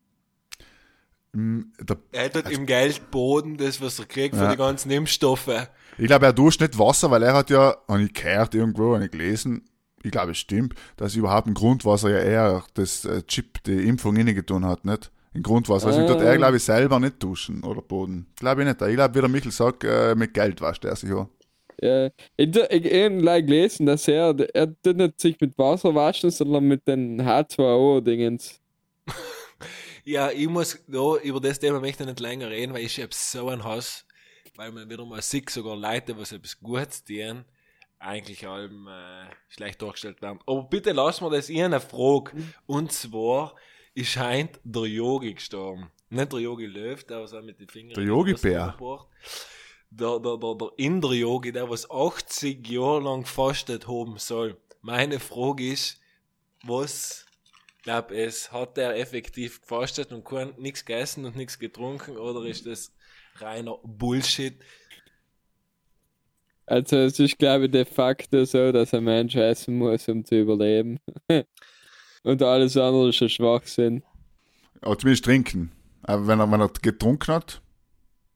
Hm, Der, Er hat im Geldboden das, was er kriegt für Ja. die ganzen Impfstoffe. Ich glaube, er duscht nicht Wasser, weil er hat ja, habe ich gehört irgendwo, habe ich gelesen, ich glaube, es stimmt, dass überhaupt ein Grundwasser ja eher das äh, Chip, die Impfung inne getan hat, nicht? Im Grundwasser. Also, tut er, Ah. glaube ich, selber nicht duschen oder Boden. Glaube ich nicht. Ich glaube, wie der Michel sagt, äh, mit Geld wascht er sich auch. Ja, ich ich, ich habe gelesen, dass er, er tut nicht sich mit Wasser waschen, sondern mit den H2O-Dingens. Ja, ich muss da über das Thema möchte ich nicht länger reden, weil ich hab so einen Hass, weil man wieder mal sieht, sogar Leute, was etwas Gutes tun, eigentlich allem äh, schlecht dargestellt werden. Aber bitte lass mir das eine Frage. Und zwar, es scheint der Yogi gestorben. Nicht der Yogi Löw, der was auch mit den Fingern. Der Yogi Bär. Der, der, der, der Inder-Yogi, der was 80 Jahre lang gefastet haben soll. Meine Frage ist, was glaub es, hat er effektiv gefastet und kein, nichts gegessen und nichts getrunken oder ist das reiner Bullshit? Also es ist, glaube ich, de facto so, dass ein Mensch essen muss, um zu überleben. Und alles andere ist ein Schwachsinn. Aber zumindest trinken. Aber wenn er, wenn er getrunken hat,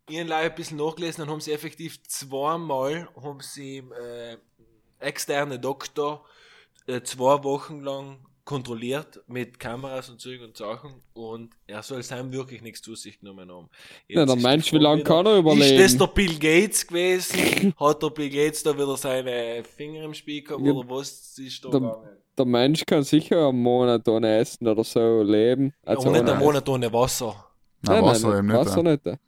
Ich habe ein bisschen nachgelesen und haben sie effektiv zweimal, haben sie äh, externe Doktor äh, zwei Wochen lang kontrolliert mit Kameras und Zeug und Sachen und er soll sein wirklich nichts zu sich genommen haben. Ja, Jetzt der ist die Mensch, wie lange kann er Ist das überleben? der Bill Gates gewesen? Hat der Bill Gates da wieder seine Finger im Spiel gehabt Ja, oder was ist da der- gegangen? Der Mensch kann sicher einen Monat ohne Essen oder so leben. Also ja, und nicht einen Monat ohne Wasser. nein, Wasser eben nicht. Wasser ja. nicht.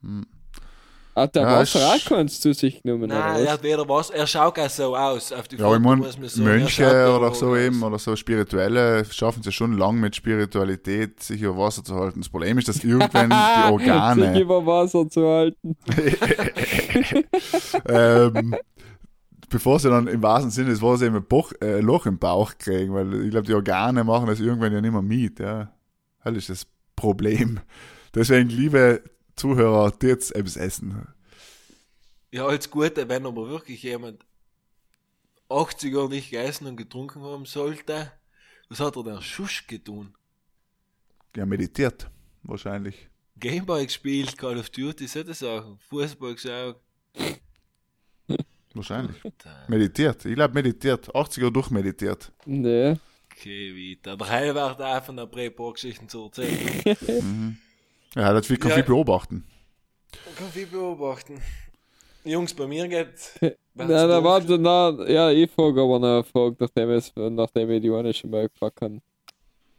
Hat der Ja, Wasser auch keins zu sich genommen? Nein, er oder was? hat weder Wasser. Er schaut auch so aus. Auf die Ja, ich Foto meine, man sagen. Er Mönche oder auch so aus. eben, oder so Spirituelle, schaffen es ja schon lang mit Spiritualität, sich über Wasser zu halten. Das Problem ist, dass irgendwann die sich Organe, über Wasser zu halten. ähm, bevor sie dann im wahrsten Sinne des Wortes eben ein Boch, äh, ein Loch im Bauch kriegen, weil ich glaube, die Organe machen das irgendwann ja nicht mehr mit, ja. Das ist das Problem. Deswegen, liebe Zuhörer, jetzt etwas essen. Ja, als Gute, wenn aber wirklich jemand 80 Jahre nicht gegessen und getrunken haben sollte, was hat er denn Schusch getan? Ja, meditiert, wahrscheinlich. Gameboy gespielt, Call of Duty, solche Sachen. Fußball geschaut. Wahrscheinlich. Da- Meditiert. Ich glaube, meditiert. 80er durchmeditiert. Nee. Okay, weiter. Der Heilwart auch von der Prä-Geschichten zu erzählen. Mhm. Ja, hat viel, kann Ja. beobachten. Kann viel beobachten. Jungs, bei mir geht. Nein, da warte, na, ja, ich frage aber noch eine Frage, nachdem, es, nachdem ich die eine schon mal gefragt habe.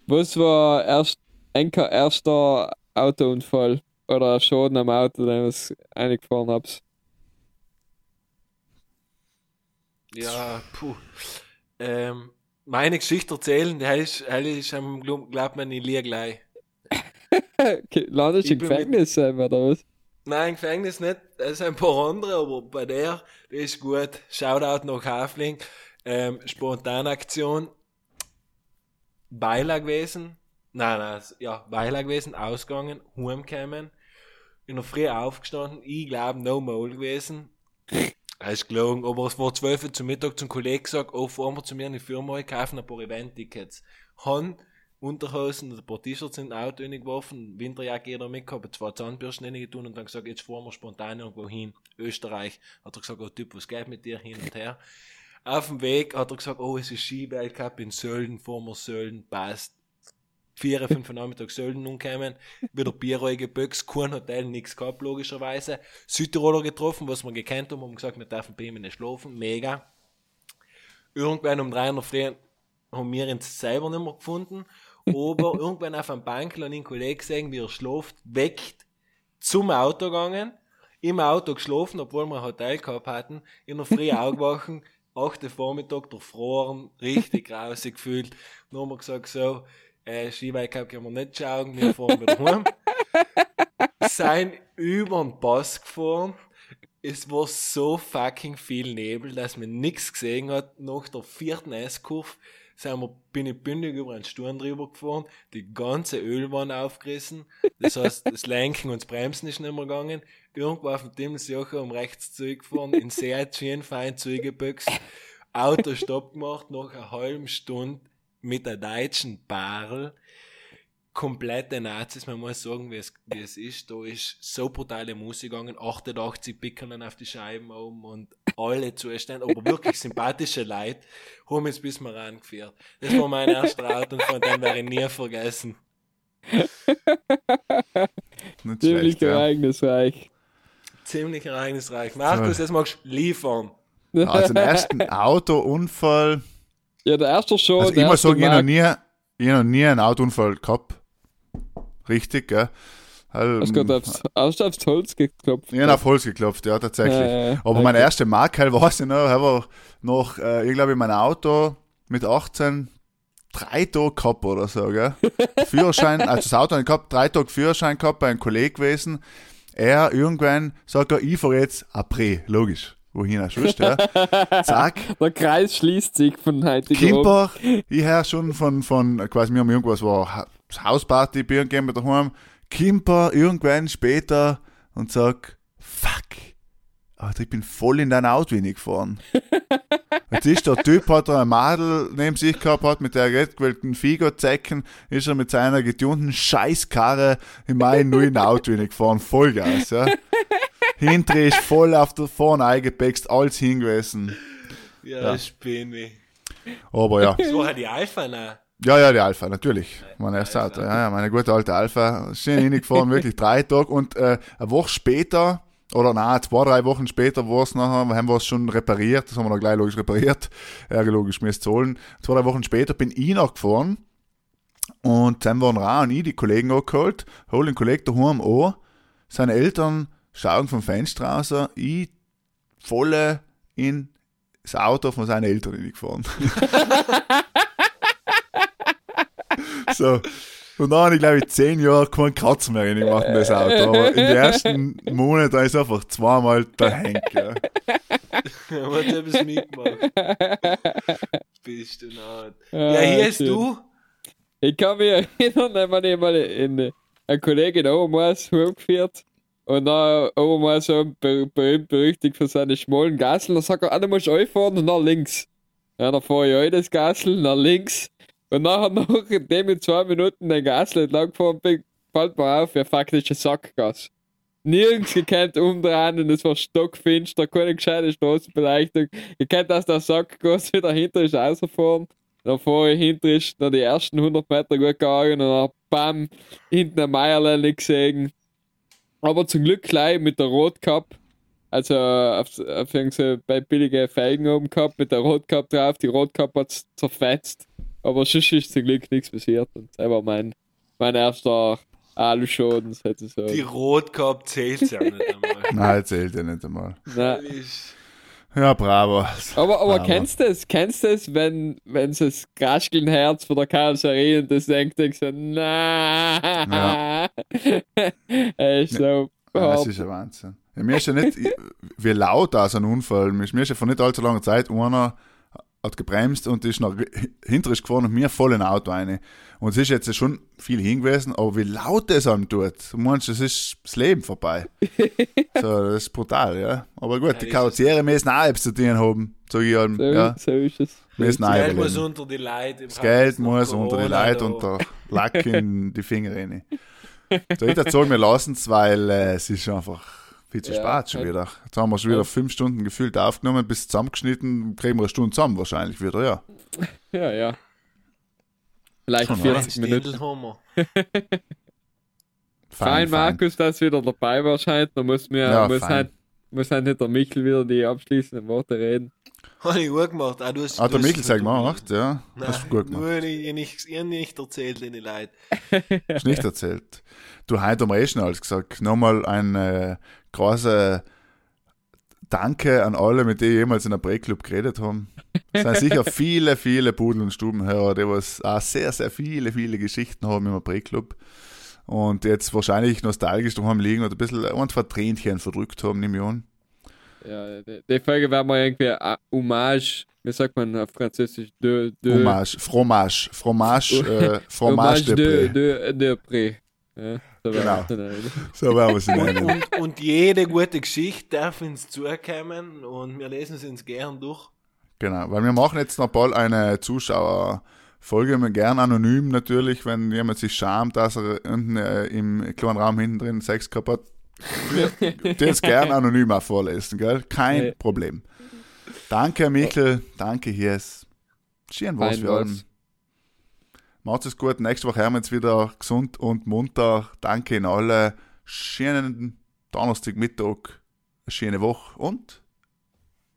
Was war erst, Enker erster Autounfall oder Schaden am Auto, den ich eingefahren hab's? Ja, puh. Ähm, meine Geschichte erzählen, die heißt, die ist am glaubt man, ich liege gleich. Landest Ich im Gefängnis sein, oder was? Nein, im Gefängnis nicht. Es sind ein paar andere, aber bei der, die ist gut. Shoutout nach Hafling. Ähm, Spontanaktion. Beilag gewesen. Nein, nein, ja, Beilag gewesen, ausgegangen, heimgekommen. In der Früh aufgestanden. Ich glaube, no mole gewesen. Er ist gelogen, aber es war 12 Uhr zum Mittag zum Kollegen gesagt, oh, fahren wir zu mir in die Firma, ich kaufe ein paar Event-Tickets. Han Unterhosen und ein paar T-Shirts in ein Auto geworfen, Winterjacke jeder mitgehabt, zwei Zahnbürsten getan und dann gesagt, jetzt fahren wir spontan irgendwo hin. Österreich. Hat er gesagt, oh Typ, was geht mit dir hin und her? Auf dem Weg hat er gesagt, oh, es ist Ski-Weltcup in Sölden, fahren wir Sölden, passt. Vier, fünf Uhr Nachmittag Sölden umgekommen, wieder Bier geböxt, kein Hotel, nichts gehabt, logischerweise. Südtiroler getroffen, was wir gekannt haben, haben gesagt, wir dürfen bei ihm nicht schlafen, mega. Irgendwann um drei der Früh haben wir ihn selber nicht mehr gefunden, aber irgendwann auf einem Bank habe ich einen Kollegen gesehen, wie er schläft, weckt, zum Auto gegangen, im Auto geschlafen, obwohl wir ein Hotel gehabt hatten, in der Früh aufgewachen, 8. Uhr Vormittag durchfroren, richtig grausig gefühlt. Dann haben wir gesagt, so, äh, Skiweltcup können wir nicht schauen, wir fahren wieder heim. Sein über den Pass gefahren. Es war so fucking viel Nebel, dass man nichts gesehen hat. Nach der vierten S-Kurve sind wir, bin ich bündig über einen Sturm drüber gefahren, die ganze Ölwand aufgerissen. Das heißt, das Lenken und das Bremsen ist nicht mehr gegangen. Irgendwo auf dem Timmelsjocher um rechts zurückgefahren, in sehr schön fein zugebüxt, Auto stopp gemacht, nach einer halben Stunde mit der deutschen Barrel komplette Nazis, man muss sagen, wie es, wie es ist. Da ist so brutale Musik gegangen, 88 Pickeln auf die Scheiben oben und alle Zustände, aber wirklich sympathische Leute haben uns bis mal rangeführt. Das war mein erster Auto und von dem werde ich nie vergessen. Nicht Ziemlich schlecht, ja. ereignisreich. Ziemlich ereignisreich. Markus, das magst du liefern. Also den ersten Autounfall. Ja, der erste schon. Also ich der muss sagen, ich habe noch Mark- nie, ich hab noch nie einen Autounfall gehabt. Richtig, gell? Also, Hast du aufs, hast du aufs Holz geklopft? habe auf Holz geklopft, ja, tatsächlich. Ja, ja, Aber okay. meine erste Marke, weiß ich noch, habe noch, äh, ich glaube, mein Auto mit 18 drei Tage gehabt oder so, gell? Führerschein, also das Auto gehabt, drei Tage Führerschein gehabt bei einem Kollegen gewesen. Er irgendwann sagt er, ich fahre jetzt Après, logisch. Wohin er sonst, ja? Zack, Der Kreis schließt sich von heute Kimper, ich höre schon von, von, quasi, wir haben irgendwas, war Ha- Hausparty bei irgendjemandem daheim, Kimper irgendwann später und sag, fuck, Alter, ich bin voll in dein Auto gefahren. Jetzt ist der Typ, hat er ein Madel neben sich gehabt, hat mit der redgewählten Figo-Zecken, ist er mit seiner getunten Scheißkarre in mein neuen Auto gefahren, Vollgas, ja. Hinter ist voll auf der vorne eingepäxt, alles hingewiesen. Ja, Ja. das bin ich. Aber ja. Das war halt die Alpha, ne? Ja, ja, die Alpha, natürlich. Mein erstes Auto. Ja, ja, meine gute alte Alpha. Schön hingefahren, wirklich drei Tage. Und äh, eine Woche später, oder nein, zwei, drei Wochen später war es nachher, haben wir es schon repariert. Das haben wir dann gleich logisch repariert. Ja, logisch, mir ist zahlen. Zwei, drei Wochen später bin ich noch gefahren. Und dann waren Ra und ich die Kollegen angeholt. Hol den Kollegen daheim an. Seine Eltern schauen vom Fenster raus. Ich volle in das Auto von seinen Eltern hingefahren. So. Und dann habe ich, glaube ich, zehn Jahre keinen Kratzer mehr rein gemacht in das Auto. Aber in den ersten Monaten ist einfach zweimal der Henk. Ja. Aber du etwas mitgemacht. Bist du nicht. Ah, Ja, hier ist schön. du. Ich kann mich erinnern, wenn ich mal in eine Kollegin Obermaß rumgeführt und dann Obermaß so ber berühmt berüchtigt für seine schmalen Gassel. Dann sagt er, ah, du musst einfahren und nach links. Ja, dann fahre ich auch das Gassel nach links. Und nachher, nachdem ich zwei Minuten den Gassel entlang gefahren bin, fällt mir auf, ja, faktisch ein Sackgas. Nirgends gekannt umdrehen und es war stockfinster, keine gescheite Straßenbeleuchtung. Ich kennt aus der Sackgas wieder hinter ist rausgefahren. Dann fahre ich hinter ist dann die ersten 100 Meter gut gegangen und dann bam, hinten ein Meierlein gesehen. Aber zum Glück gleich mit der Rotcup, also auf, auf irgendwie bei billige Felgen oben gehabt, mit der Rotcup drauf, die Rotcup hat zerfetzt. Aber sonst ist zum Glück nichts passiert und das war mein, mein erster Aluschaden sozusagen. Die Rotcup zählt ja nicht einmal. Nein, erzählt er nicht einmal. Nein. Ja, bravo. Aber, aber Aber- kennst du das? Kennst du das, wenn, wenn so das Krascheln Herz von der Karosserie und das denkt, denkst du, na, er ist so Ja, das ist ein Wahnsinn. Ja, mir ist ja nicht, wie laut da so ein Unfall. Ist mir ist ja vor nicht allzu langer Zeit einer hat gebremst und ist noch hinter ist gefahren und mir voll in ein Auto rein. Und es ist jetzt schon viel hingewiesen, aber wie laut es einem tut, du meinst, es ist das Leben vorbei. so, das ist brutal, ja. Aber gut, Ja, die das ist- Karosserie müssen auch etwas zu tun haben, sag ich halt, So, ja. so ist es. Müssen Das Geld muss unter die Leute. im Das Geld nach muss unter die Leute da. und der Lack in die Finger rein. So, ich sagen, wir lassen es, weil äh, es ist einfach viel zu Ja, spät schon halt. wieder. Jetzt haben wir schon wieder Ja. fünf Stunden gefühlt aufgenommen, bis zusammengeschnitten, kriegen wir eine Stunde zusammen wahrscheinlich wieder, ja. Ja, ja. Vielleicht Schon, 40 Ein Minuten. Haben wir. Fein, Markus, dass du wieder dabei warst heute. Da muss, mir, Ja, muss, fein. halt, muss halt nicht der Michel wieder die abschließenden Worte reden. Habe ich gut gemacht. Ah, du hast, Ah, der du hast- Michel sagt gemacht, ja. Nein, Hast du gut gemacht. Nur ich, nicht, ich nicht erzählt den Leuten. Hast nicht erzählt. Du, heute haben wir eh schon alles gesagt. Nochmal ein äh, großer Danke an alle, mit denen jemals in einem Breakclub geredet haben. Es sind sicher viele, viele Pudel- und Stubenhörer, die was auch sehr, sehr viele, viele Geschichten haben im Breakclub. Und jetzt wahrscheinlich nostalgisch daheim liegen und ein bisschen ein, zwei Tränchen verdrückt haben, nehme ich an. Ja, die, die Folge werden wir irgendwie Hommage, wie sagt man auf Französisch? De, de, Fromage, Fromage, Fromage, äh, Fromage de, de, de, de Pré. Ja, so werden Genau. wir es nennen. So werden wir sie nennen. Und, und jede gute Geschichte darf uns zukommen und wir lesen sie uns gern durch. Genau, weil wir machen jetzt noch bald eine Zuschauer Folge mir gern anonym natürlich, wenn jemand sich schamt, dass er unten äh, im kleinen Raum hinten drin Sex gehabt hat. Das gern anonym auch vorlesen, gell? Kein Nee. Problem. Danke, Mikkel. Danke, Hies. Schön was wir haben. Macht's es gut. Nächste Woche haben wir jetzt wieder gesund und munter. Danke Ihnen alle. Schönen Donnerstagmittag. Eine schöne Woche und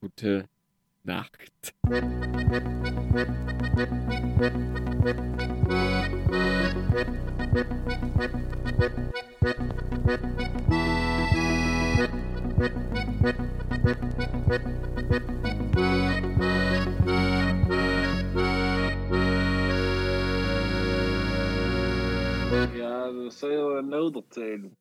Gute Nacht. Ja, das soll ja ein Oder zählen.